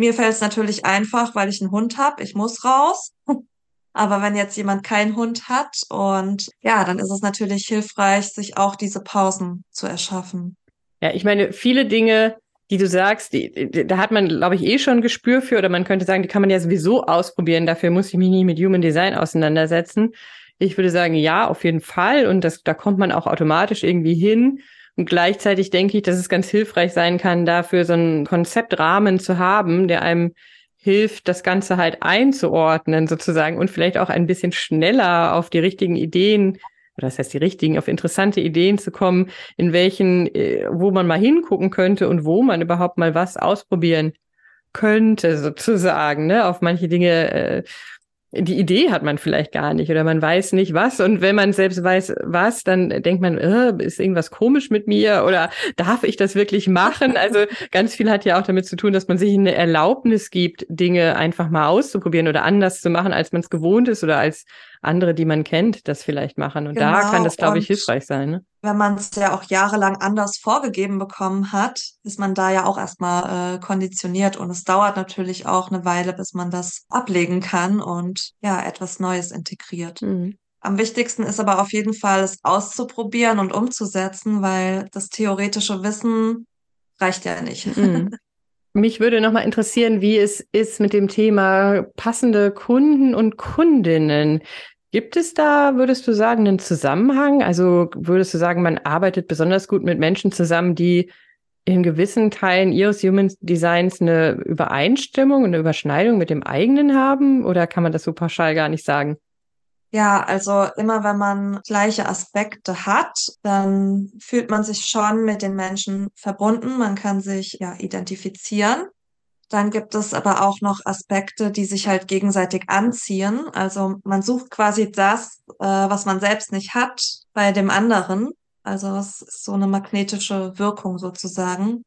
Mir fällt es natürlich einfach, weil ich einen Hund habe. Ich muss raus. Aber wenn jetzt jemand keinen Hund hat und ja, dann ist es natürlich hilfreich, sich auch diese Pausen zu erschaffen. Ja, ich meine, viele Dinge, die du sagst, die, die, da hat man, glaube ich, eh schon ein Gespür für, oder man könnte sagen, die kann man ja sowieso ausprobieren. Dafür muss ich mich nie mit Human Design auseinandersetzen. Ich würde sagen, ja, auf jeden Fall. Und das, da kommt man auch automatisch irgendwie hin. Und gleichzeitig denke ich, dass es ganz hilfreich sein kann, dafür so einen Konzeptrahmen zu haben, der einem hilft, das Ganze halt einzuordnen sozusagen und vielleicht auch ein bisschen schneller auf die richtigen Ideen oder das heißt die richtigen, auf interessante Ideen zu kommen, in welchen, äh, wo man mal hingucken könnte und wo man überhaupt mal was ausprobieren könnte, sozusagen, ne? Auf manche Dinge äh, die Idee hat man vielleicht gar nicht oder man weiß nicht was. Und wenn man selbst weiß was, dann denkt man, äh, ist irgendwas komisch mit mir oder darf ich das wirklich machen? Also ganz viel hat ja auch damit zu tun, dass man sich eine Erlaubnis gibt, Dinge einfach mal auszuprobieren oder anders zu machen, als man es gewohnt ist oder als andere, die man kennt, das vielleicht machen. Und genau, da kann das, glaube ich, hilfreich sein. Ne? Wenn man es ja auch jahrelang anders vorgegeben bekommen hat, ist man da ja auch erstmal äh, konditioniert. Und es dauert natürlich auch eine Weile, bis man das ablegen kann und ja, etwas Neues integriert. Mhm. Am wichtigsten ist aber auf jeden Fall, es auszuprobieren und umzusetzen, weil das theoretische Wissen reicht ja nicht. Mhm. Mich würde nochmal interessieren, wie es ist mit dem Thema passende Kunden und Kundinnen. Gibt es da, würdest du sagen, einen Zusammenhang? Also würdest du sagen, man arbeitet besonders gut mit Menschen zusammen, die in gewissen Teilen ihres Human Designs eine Übereinstimmung, eine Überschneidung mit dem eigenen haben? Oder kann man das so pauschal gar nicht sagen? Ja, also immer wenn man gleiche Aspekte hat, dann fühlt man sich schon mit den Menschen verbunden. Man kann sich ja identifizieren. Dann gibt es aber auch noch Aspekte, die sich halt gegenseitig anziehen. Also man sucht quasi das, äh, was man selbst nicht hat, bei dem anderen. Also es ist so eine magnetische Wirkung sozusagen,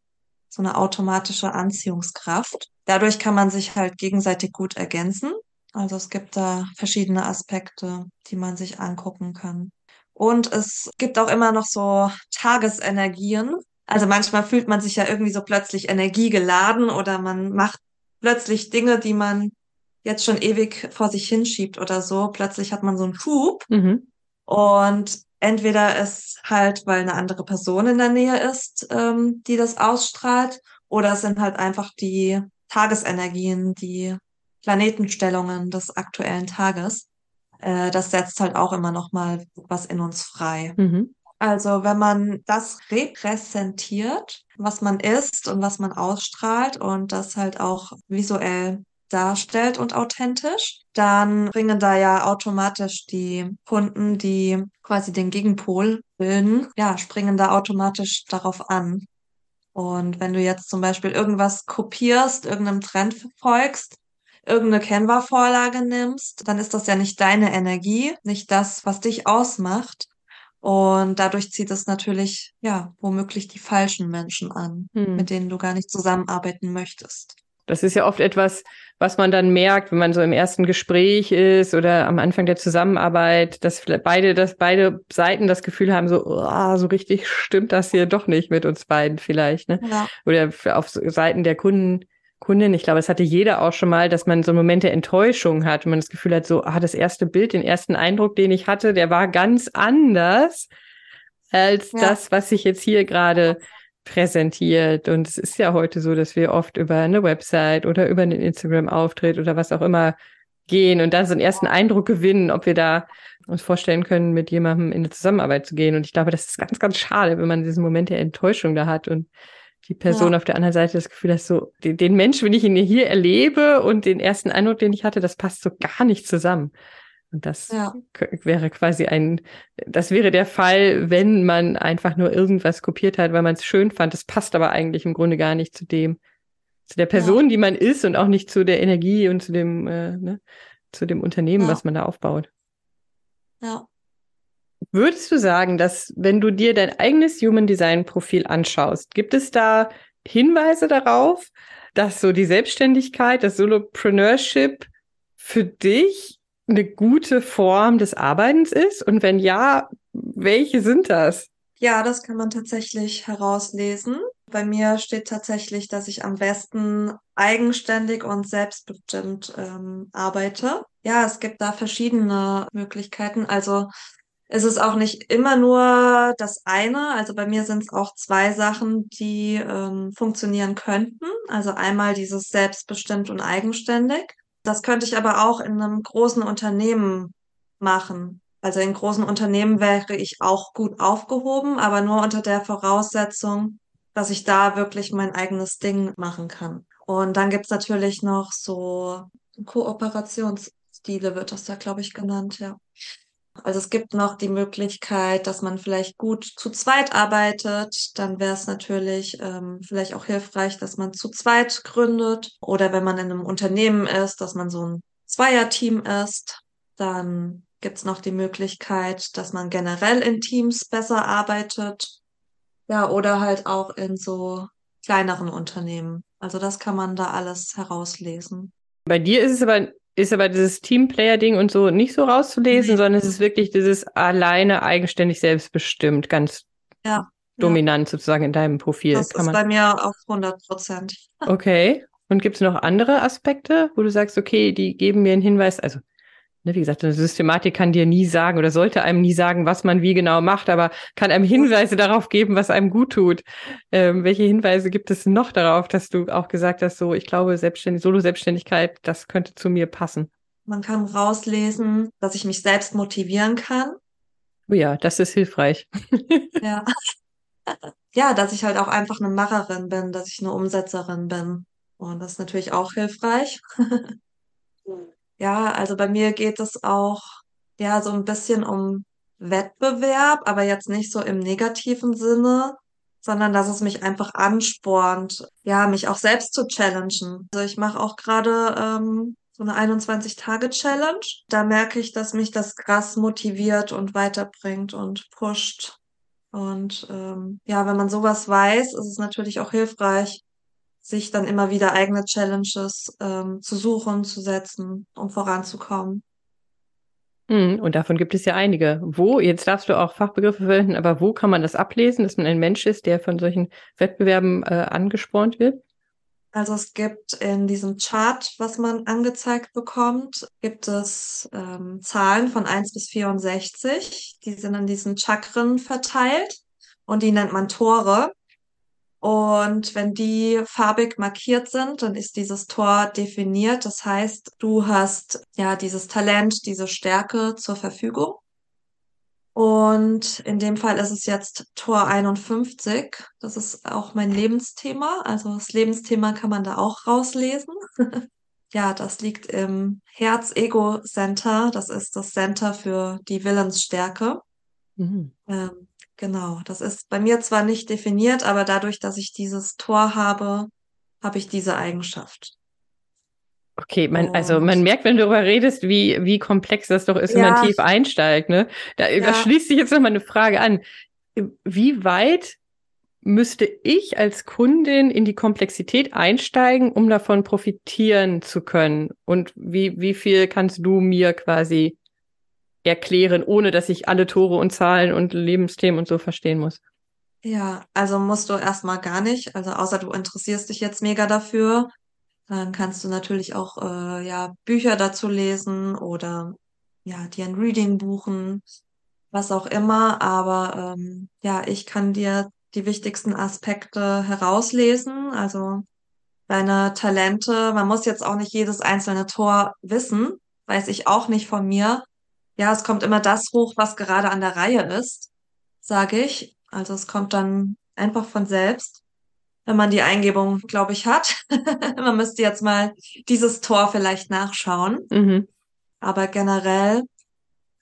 so eine automatische Anziehungskraft. Dadurch kann man sich halt gegenseitig gut ergänzen. Also es gibt da verschiedene Aspekte, die man sich angucken kann. Und es gibt auch immer noch so Tagesenergien. Also manchmal fühlt man sich ja irgendwie so plötzlich energiegeladen oder man macht plötzlich Dinge, die man jetzt schon ewig vor sich hinschiebt oder so. Plötzlich hat man so einen Schub. Mhm. Und entweder ist halt, weil eine andere Person in der Nähe ist, ähm, die das ausstrahlt, oder es sind halt einfach die Tagesenergien, die Planetenstellungen des aktuellen Tages. Äh, das setzt halt auch immer noch mal was in uns frei. Mhm. Also wenn man das repräsentiert, was man ist und was man ausstrahlt und das halt auch visuell darstellt und authentisch, dann bringen da ja automatisch die Kunden, die quasi den Gegenpol bilden, ja, springen da automatisch darauf an. Und wenn du jetzt zum Beispiel irgendwas kopierst, irgendeinem Trend folgst, irgendeine Canva-Vorlage nimmst, dann ist das ja nicht deine Energie, nicht das, was dich ausmacht. Und dadurch zieht es natürlich, ja, womöglich die falschen Menschen an, hm. mit denen du gar nicht zusammenarbeiten möchtest. Das ist ja oft etwas, was man dann merkt, wenn man so im ersten Gespräch ist oder am Anfang der Zusammenarbeit, dass beide, dass beide Seiten das Gefühl haben, so, oh, so richtig stimmt das hier doch nicht mit uns beiden vielleicht, ne? Ja. Oder auf Seiten der Kunden Kundin, ich glaube, es hatte jeder auch schon mal, dass man so Momente Enttäuschung hat und man das Gefühl hat, so, ah, das erste Bild, den ersten Eindruck, den ich hatte, der war ganz anders als ja. das, was sich jetzt hier gerade präsentiert. Und es ist ja heute so, dass wir oft über eine Website oder über einen Instagram-Auftritt oder was auch immer gehen und dann so einen ersten Eindruck gewinnen, ob wir da uns vorstellen können, mit jemandem in eine Zusammenarbeit zu gehen. Und ich glaube, das ist ganz, ganz schade, wenn man diesen Moment der Enttäuschung da hat und die Person Ja. auf der anderen Seite das Gefühl hat, so, den, den Mensch, wenn ich ihn hier erlebe und den ersten Eindruck, den ich hatte, das passt so gar nicht zusammen. Und das Ja. wäre quasi ein, das wäre der Fall, wenn man einfach nur irgendwas kopiert hat, weil man es schön fand. Das passt aber eigentlich im Grunde gar nicht zu dem, zu der Person, die man ist und auch nicht zu der Energie und zu dem, äh, ne, zu dem Unternehmen, Ja. was man da aufbaut. Ja. Würdest du sagen, dass wenn du dir dein eigenes Human Design Profil anschaust, gibt es da Hinweise darauf, dass so die Selbstständigkeit, das Solopreneurship für dich eine gute Form des Arbeitens ist? Und wenn ja, welche sind das? Ja, das kann man tatsächlich herauslesen. Bei mir steht tatsächlich, dass ich am besten eigenständig und selbstbestimmt ähm, arbeite. Ja, es gibt da verschiedene Möglichkeiten. Also es ist auch nicht immer nur das eine. Also bei mir sind es auch zwei Sachen, die ähm, funktionieren könnten. Also einmal dieses selbstbestimmt und eigenständig. Das könnte ich aber auch in einem großen Unternehmen machen. Also in großen Unternehmen wäre ich auch gut aufgehoben, aber nur unter der Voraussetzung, dass ich da wirklich mein eigenes Ding machen kann. Und dann gibt's natürlich noch so Kooperationsstile, wird das da, glaube ich, genannt, ja. Also es gibt noch die Möglichkeit, dass man vielleicht gut zu zweit arbeitet. Dann wäre es natürlich ähm, vielleicht auch hilfreich, dass man zu zweit gründet. Oder wenn man in einem Unternehmen ist, dass man so ein Zweierteam ist. Dann gibt's noch die Möglichkeit, dass man generell in Teams besser arbeitet. Ja, oder halt auch in so kleineren Unternehmen. Also das kann man da alles herauslesen. Bei dir ist es aber, ist aber dieses Teamplayer-Ding und so nicht so rauszulesen, Nee. sondern es ist wirklich dieses alleine eigenständig selbstbestimmt, ganz Ja, dominant sozusagen in deinem Profil. das Kann ist bei mir auf 100 Prozent. Okay. Und gibt es noch andere Aspekte, wo du sagst, okay, die geben mir einen Hinweis? Also, wie gesagt, eine Systematik kann dir nie sagen oder sollte einem nie sagen, was man wie genau macht, aber kann einem Hinweise darauf geben, was einem gut tut. Ähm, welche Hinweise gibt es noch darauf, dass du auch gesagt hast, so, ich glaube, Selbstständig, Solo-Selbstständigkeit, das könnte zu mir passen? Man kann rauslesen, dass ich mich selbst motivieren kann. Oh ja, das ist hilfreich. Ja. Ja, dass ich halt auch einfach eine Macherin bin, dass ich eine Umsetzerin bin. Und das ist natürlich auch hilfreich. Ja, also bei mir geht es auch, ja, so ein bisschen um Wettbewerb, aber jetzt nicht so im negativen Sinne, sondern dass es mich einfach anspornt, ja, mich auch selbst zu challengen. Also ich mache auch gerade ähm, so eine 21-Tage-Challenge. Da merke ich, dass mich das krass motiviert und weiterbringt und pusht. Und ähm, ja, wenn man sowas weiß, ist es natürlich auch hilfreich, sich dann immer wieder eigene Challenges ähm, zu suchen, zu setzen, um voranzukommen. Hm, Und davon gibt es ja einige. Wo, jetzt darfst du auch Fachbegriffe verwenden, aber wo kann man das ablesen, dass man ein Mensch ist, der von solchen Wettbewerben äh, angespornt wird? Also es gibt in diesem Chart, was man angezeigt bekommt, gibt es ähm, Zahlen von 1 bis 64. Die sind in diesen Chakren verteilt und die nennt man Tore. Und wenn die farbig markiert sind, dann ist dieses Tor definiert. Das heißt, du hast ja dieses Talent, diese Stärke zur Verfügung. Und in dem Fall ist es jetzt Tor 51. Das ist auch mein Lebensthema. Also das Lebensthema kann man da auch rauslesen. Ja, das liegt im Herz-Ego-Center. Das ist das Center für die Willensstärke. Mhm. Ähm, genau, das ist bei mir zwar nicht definiert, aber dadurch, dass ich dieses Tor habe, habe ich diese Eigenschaft. Okay, man, also man merkt, wenn du darüber redest, wie, wie komplex das doch ist, wenn man Ja. tief einsteigt. Ne? Da, da Ja. schließt sich jetzt nochmal eine Frage an. Wie weit müsste ich als Kundin in die Komplexität einsteigen, um davon profitieren zu können? Und wie, wie viel kannst du mir quasi erklären, ohne dass ich alle Tore und Zahlen und Lebensthemen und so verstehen muss? Ja, also musst du erstmal gar nicht, also außer du interessierst dich jetzt mega dafür, dann kannst du natürlich auch äh, ja Bücher dazu lesen oder ja dir ein Reading buchen, was auch immer. Aber ähm, ja, ich kann dir die wichtigsten Aspekte herauslesen, also deine Talente. Man muss jetzt auch nicht jedes einzelne Tor wissen, weiß ich auch nicht von mir. Ja, es kommt immer das hoch, was gerade an der Reihe ist, sage ich. Also es kommt dann einfach von selbst. wenn man die Eingebung, glaube ich, hat. man müsste jetzt mal dieses Tor vielleicht nachschauen. Mhm. Aber generell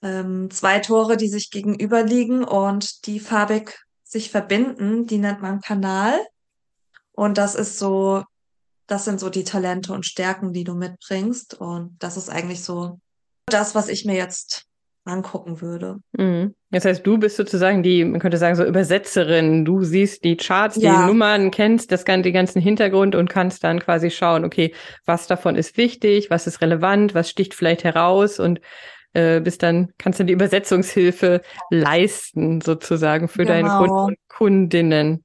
ähm, zwei Tore, die sich gegenüberliegen und die farbig sich verbinden, die nennt man Kanal. Und das ist so, das sind so die Talente und Stärken, die du mitbringst. Und das ist eigentlich so das, was ich mir jetzt angucken würde. Mhm. Das heißt, du bist sozusagen die, man könnte sagen, so Übersetzerin. Du siehst die Charts, die Ja, Nummern, kennst das, gan- den ganzen Hintergrund und kannst dann quasi schauen, okay, was davon ist wichtig, was ist relevant, was sticht vielleicht heraus und äh, bist dann, kannst du die Übersetzungshilfe leisten, sozusagen, für deine Kunden genau. und Kundinnen.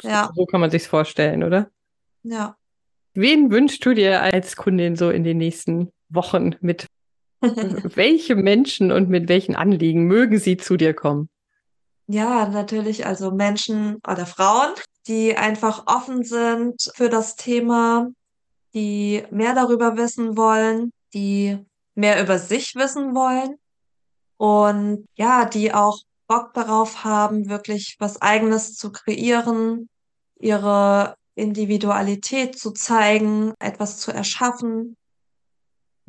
So, Ja, so kann man sich's vorstellen, oder? ja. Wen wünschst du dir als Kundin so in den nächsten Wochen mit welche Menschen und mit welchen Anliegen mögen sie zu dir kommen? Ja, natürlich, also Menschen oder Frauen, die einfach offen sind für das Thema, die mehr darüber wissen wollen, die mehr über sich wissen wollen und ja, die auch Bock darauf haben, wirklich was Eigenes zu kreieren, ihre Individualität zu zeigen, etwas zu erschaffen.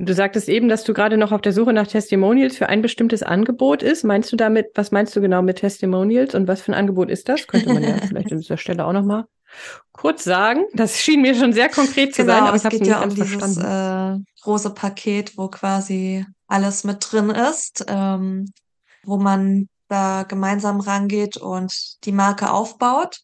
Du sagtest eben, dass du gerade noch auf der Suche nach Testimonials für ein bestimmtes Angebot ist. Meinst du damit, was meinst du genau mit Testimonials und was für ein Angebot ist das? Könnte man ja vielleicht an dieser Stelle auch noch mal kurz sagen. Das schien mir schon sehr konkret zu sein, Genau, aber ich es es geht ja um dieses äh, große Paket, wo quasi alles mit drin ist, ähm, wo man da gemeinsam rangeht und die Marke aufbaut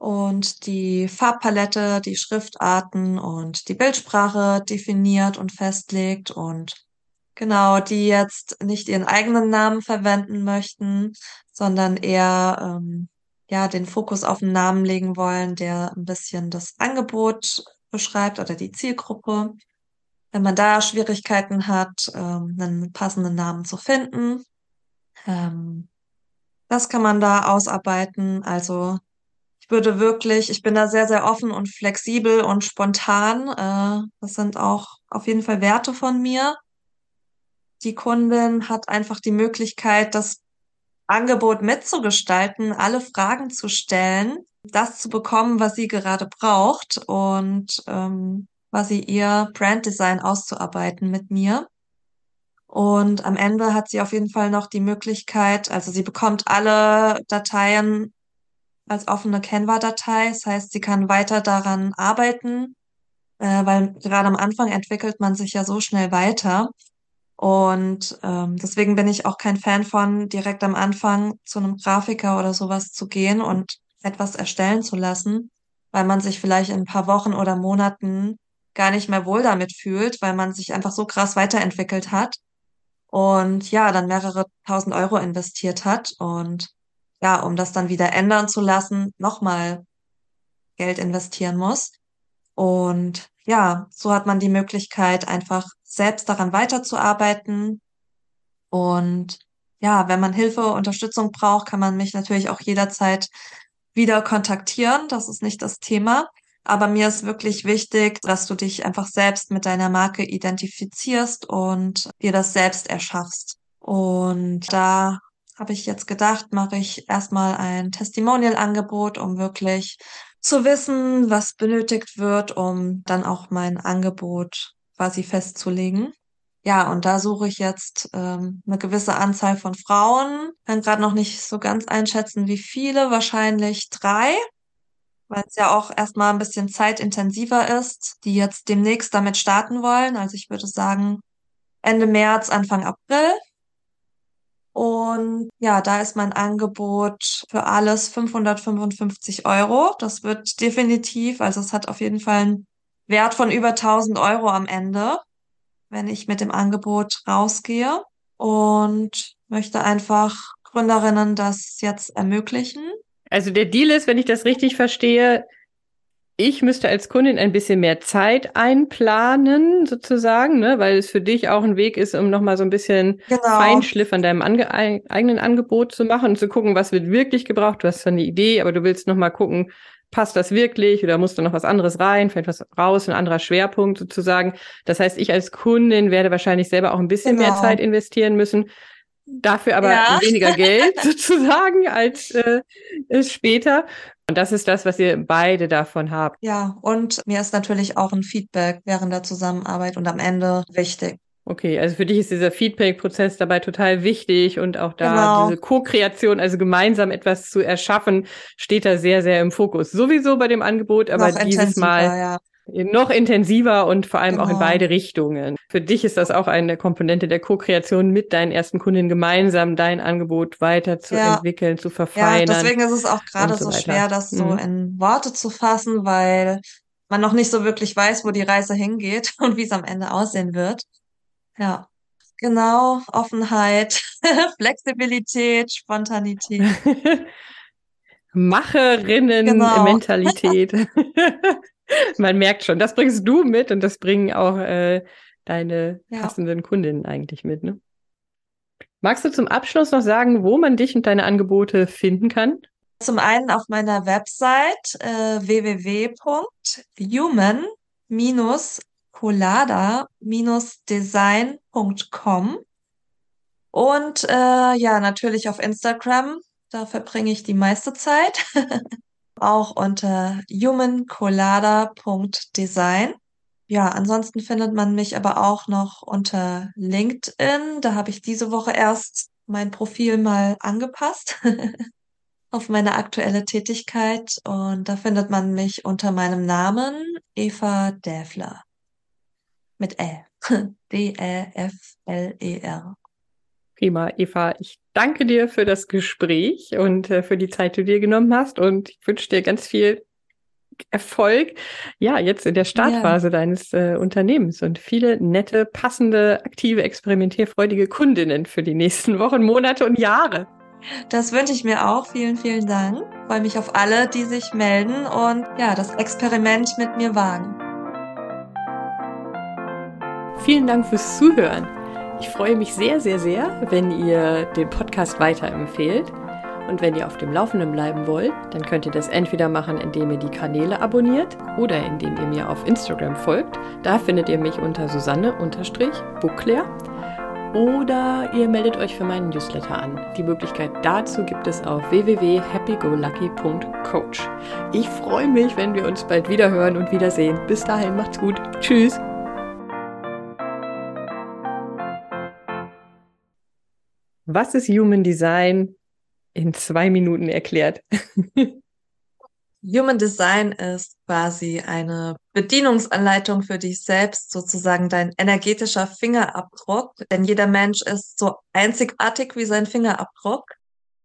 und die Farbpalette, die Schriftarten und die Bildsprache definiert und festlegt und genau, die jetzt nicht ihren eigenen Namen verwenden möchten, sondern eher ähm, ja den Fokus auf einen Namen legen wollen, der ein bisschen das Angebot beschreibt oder die Zielgruppe. Wenn man da Schwierigkeiten hat, ähm, einen passenden Namen zu finden, ähm, das kann man da ausarbeiten. Also würde wirklich, ich bin da sehr, sehr offen und flexibel und spontan. Äh, das sind auch auf jeden Fall Werte von mir. Die Kundin hat einfach die Möglichkeit, das Angebot mitzugestalten, alle Fragen zu stellen, das zu bekommen, was sie gerade braucht und ähm, quasi ihr Branddesign auszuarbeiten mit mir. Und am Ende hat sie auf jeden Fall noch die Möglichkeit, also sie bekommt alle Dateien als offene Canva-Datei. Das heißt, sie kann weiter daran arbeiten, äh, weil gerade am Anfang entwickelt man sich ja so schnell weiter. Und ähm, deswegen bin ich auch kein Fan von, direkt am Anfang zu einem Grafiker oder sowas zu gehen und etwas erstellen zu lassen, weil man sich vielleicht in ein paar Wochen oder Monaten gar nicht mehr wohl damit fühlt, weil man sich einfach so krass weiterentwickelt hat und ja, dann mehrere tausend Euro investiert hat und ja, um das dann wieder ändern zu lassen, nochmal Geld investieren muss. Und ja, so hat man die Möglichkeit, einfach selbst daran weiterzuarbeiten. Und ja, wenn man Hilfe, Unterstützung braucht, kann man mich natürlich auch jederzeit wieder kontaktieren. Das ist nicht das Thema. Aber mir ist wirklich wichtig, dass du dich einfach selbst mit deiner Marke identifizierst und dir das selbst erschaffst. Und da habe ich jetzt gedacht, mache ich erstmal ein Testimonial-Angebot, um wirklich zu wissen, was benötigt wird, um dann auch mein Angebot quasi festzulegen. Ja, und da suche ich jetzt ähm, eine gewisse Anzahl von Frauen. Kann gerade noch nicht so ganz einschätzen, wie viele. Wahrscheinlich drei, weil es ja auch erstmal ein bisschen zeitintensiver ist, die jetzt demnächst damit starten wollen. Also ich würde sagen Ende März, Anfang April. Und ja, da ist mein Angebot für alles 555 Euro. Das wird definitiv, also es hat auf jeden Fall einen Wert von über 1000 Euro am Ende, wenn ich mit dem Angebot rausgehe und möchte einfach Gründerinnen das jetzt ermöglichen. Also der Deal ist, wenn ich das richtig verstehe, ich müsste als Kundin ein bisschen mehr Zeit einplanen, sozusagen, ne, weil es für dich auch ein Weg ist, um nochmal so ein bisschen Genau, Feinschliff an deinem ange eigenen Angebot zu machen und zu gucken, was wird wirklich gebraucht. Du hast zwar eine Idee, aber du willst nochmal gucken, passt das wirklich oder muss da noch was anderes rein, vielleicht was raus, ein anderer Schwerpunkt sozusagen. Das heißt, ich als Kundin werde wahrscheinlich selber auch ein bisschen mehr genau. Zeit investieren müssen. Dafür aber Ja. weniger Geld sozusagen als äh, später. Und das ist das, was ihr beide davon habt. Ja, und mir ist natürlich auch ein Feedback während der Zusammenarbeit und am Ende wichtig. Okay, also für dich ist dieser Feedback-Prozess dabei total wichtig und auch da Genau. diese Co-Kreation, also gemeinsam etwas zu erschaffen, steht da sehr, sehr im Fokus. Sowieso bei dem Angebot, aber Noch dieses Mal ja. Noch intensiver und vor allem auch in Genau. beide Richtungen. Für dich ist das auch eine Komponente der Co-Kreation mit deinen ersten Kundinnen gemeinsam dein Angebot weiterzuentwickeln, zu Ja, verfeinern. deswegen ist es auch gerade so so schwer, das so Mhm. in Worte zu fassen, weil man noch nicht so wirklich weiß, wo die Reise hingeht und wie es am Ende aussehen wird. Ja, genau, Offenheit, Flexibilität, Spontanität. Genau. Man merkt schon, das bringst du mit und das bringen auch äh, deine Ja. passenden Kundinnen eigentlich mit. Ne? Magst du zum Abschluss noch sagen, wo man dich und deine Angebote finden kann? Zum einen auf meiner Website äh, www.human-colada-design.com und äh, ja, natürlich auf Instagram. Da verbringe ich die meiste Zeit. Auch unter humancolada.design. Ja, ansonsten findet man mich aber auch noch unter LinkedIn. Da habe ich diese Woche erst mein Profil mal angepasst auf meine aktuelle Tätigkeit und da findet man mich unter meinem Namen Eva Däfler mit Ä. D-Ä-F-L-E-R. Prima, Eva. Ich danke dir für das Gespräch und äh, für die Zeit, die du dir genommen hast und ich wünsche dir ganz viel Erfolg. Ja, jetzt in der Startphase deines äh, Unternehmens und viele nette, passende, aktive, experimentierfreudige Kundinnen für die nächsten Wochen, Monate und Jahre. Das wünsche ich mir auch. Vielen, vielen Dank. Freue mich auf alle, die sich melden und ja, das Experiment mit mir wagen. Vielen Dank fürs Zuhören. Ich freue mich sehr, sehr, sehr, wenn ihr den Podcast weiterempfehlt. Und wenn ihr auf dem Laufenden bleiben wollt, dann könnt ihr das entweder machen, indem ihr die Kanäle abonniert oder indem ihr mir auf Instagram folgt. Da findet ihr mich unter Susanne-Buckler. Oder ihr meldet euch für meinen Newsletter an. Die Möglichkeit dazu gibt es auf www.happygolucky.coach. Ich freue mich, wenn wir uns bald wieder hören und wiedersehen. Bis dahin, macht's gut. Tschüss. Was ist Human Design in zwei Minuten erklärt? Human Design ist quasi eine Bedienungsanleitung für dich selbst, sozusagen dein energetischer Fingerabdruck, denn jeder Mensch ist so einzigartig wie sein Fingerabdruck.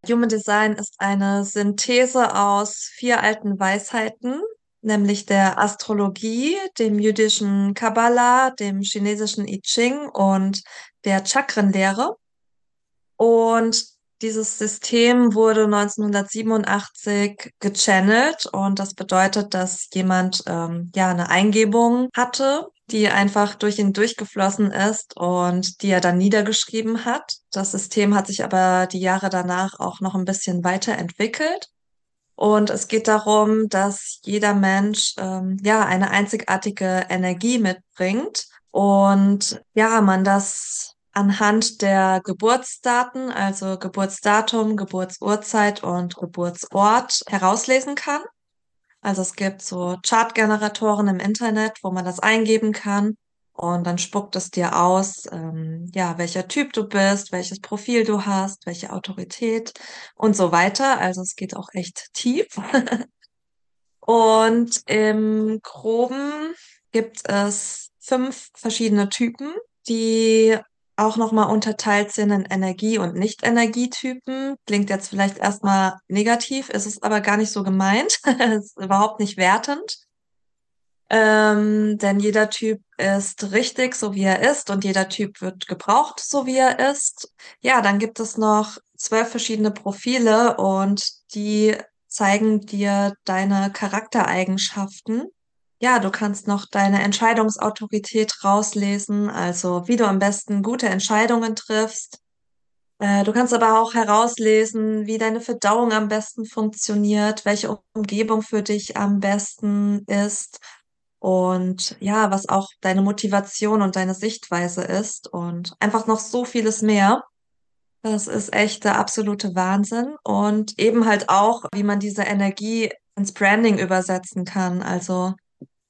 Human Design ist eine Synthese aus vier alten Weisheiten, nämlich der Astrologie, dem jüdischen Kabbalah, dem chinesischen I Ching und der Chakrenlehre. Und dieses System wurde 1987 gechannelt und das bedeutet, dass jemand ähm, ja eine Eingebung hatte, die einfach durch ihn durchgeflossen ist und die er dann niedergeschrieben hat. Das System hat sich aber die Jahre danach auch noch ein bisschen weiterentwickelt. Und es geht darum, dass jeder Mensch ähm, ja eine einzigartige Energie mitbringt und ja, man das anhand der Geburtsdaten, also Geburtsdatum, Geburtsurzeit und Geburtsort herauslesen kann. Also es gibt so Chartgeneratoren im Internet, wo man das eingeben kann und dann spuckt es dir aus, ähm, ja, welcher Typ du bist, welches Profil du hast, welche Autorität und so weiter. Also es geht auch echt tief. Und im Groben gibt es fünf verschiedene Typen, die auch nochmal unterteilt sind in Energie- und Nicht-Energietypen. Klingt jetzt vielleicht erstmal negativ, ist es aber gar nicht so gemeint. ist überhaupt nicht wertend. Ähm, denn jeder Typ ist richtig, so wie er ist, und jeder Typ wird gebraucht, so wie er ist. Ja, dann gibt es noch zwölf verschiedene Profile und die zeigen dir deine Charaktereigenschaften. Ja, du kannst noch deine Entscheidungsautorität rauslesen, also wie du am besten gute Entscheidungen triffst. Äh, du kannst aber auch herauslesen, wie deine Verdauung am besten funktioniert, welche Umgebung für dich am besten ist und ja, was auch deine Motivation und deine Sichtweise ist und einfach noch so vieles mehr. Das ist echt der absolute Wahnsinn. Und eben halt auch, wie man diese Energie ins Branding übersetzen kann. Also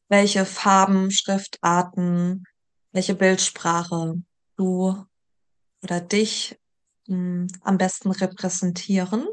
welche Farben, Schriftarten, welche Bildsprache du oder dich mh, am besten repräsentieren.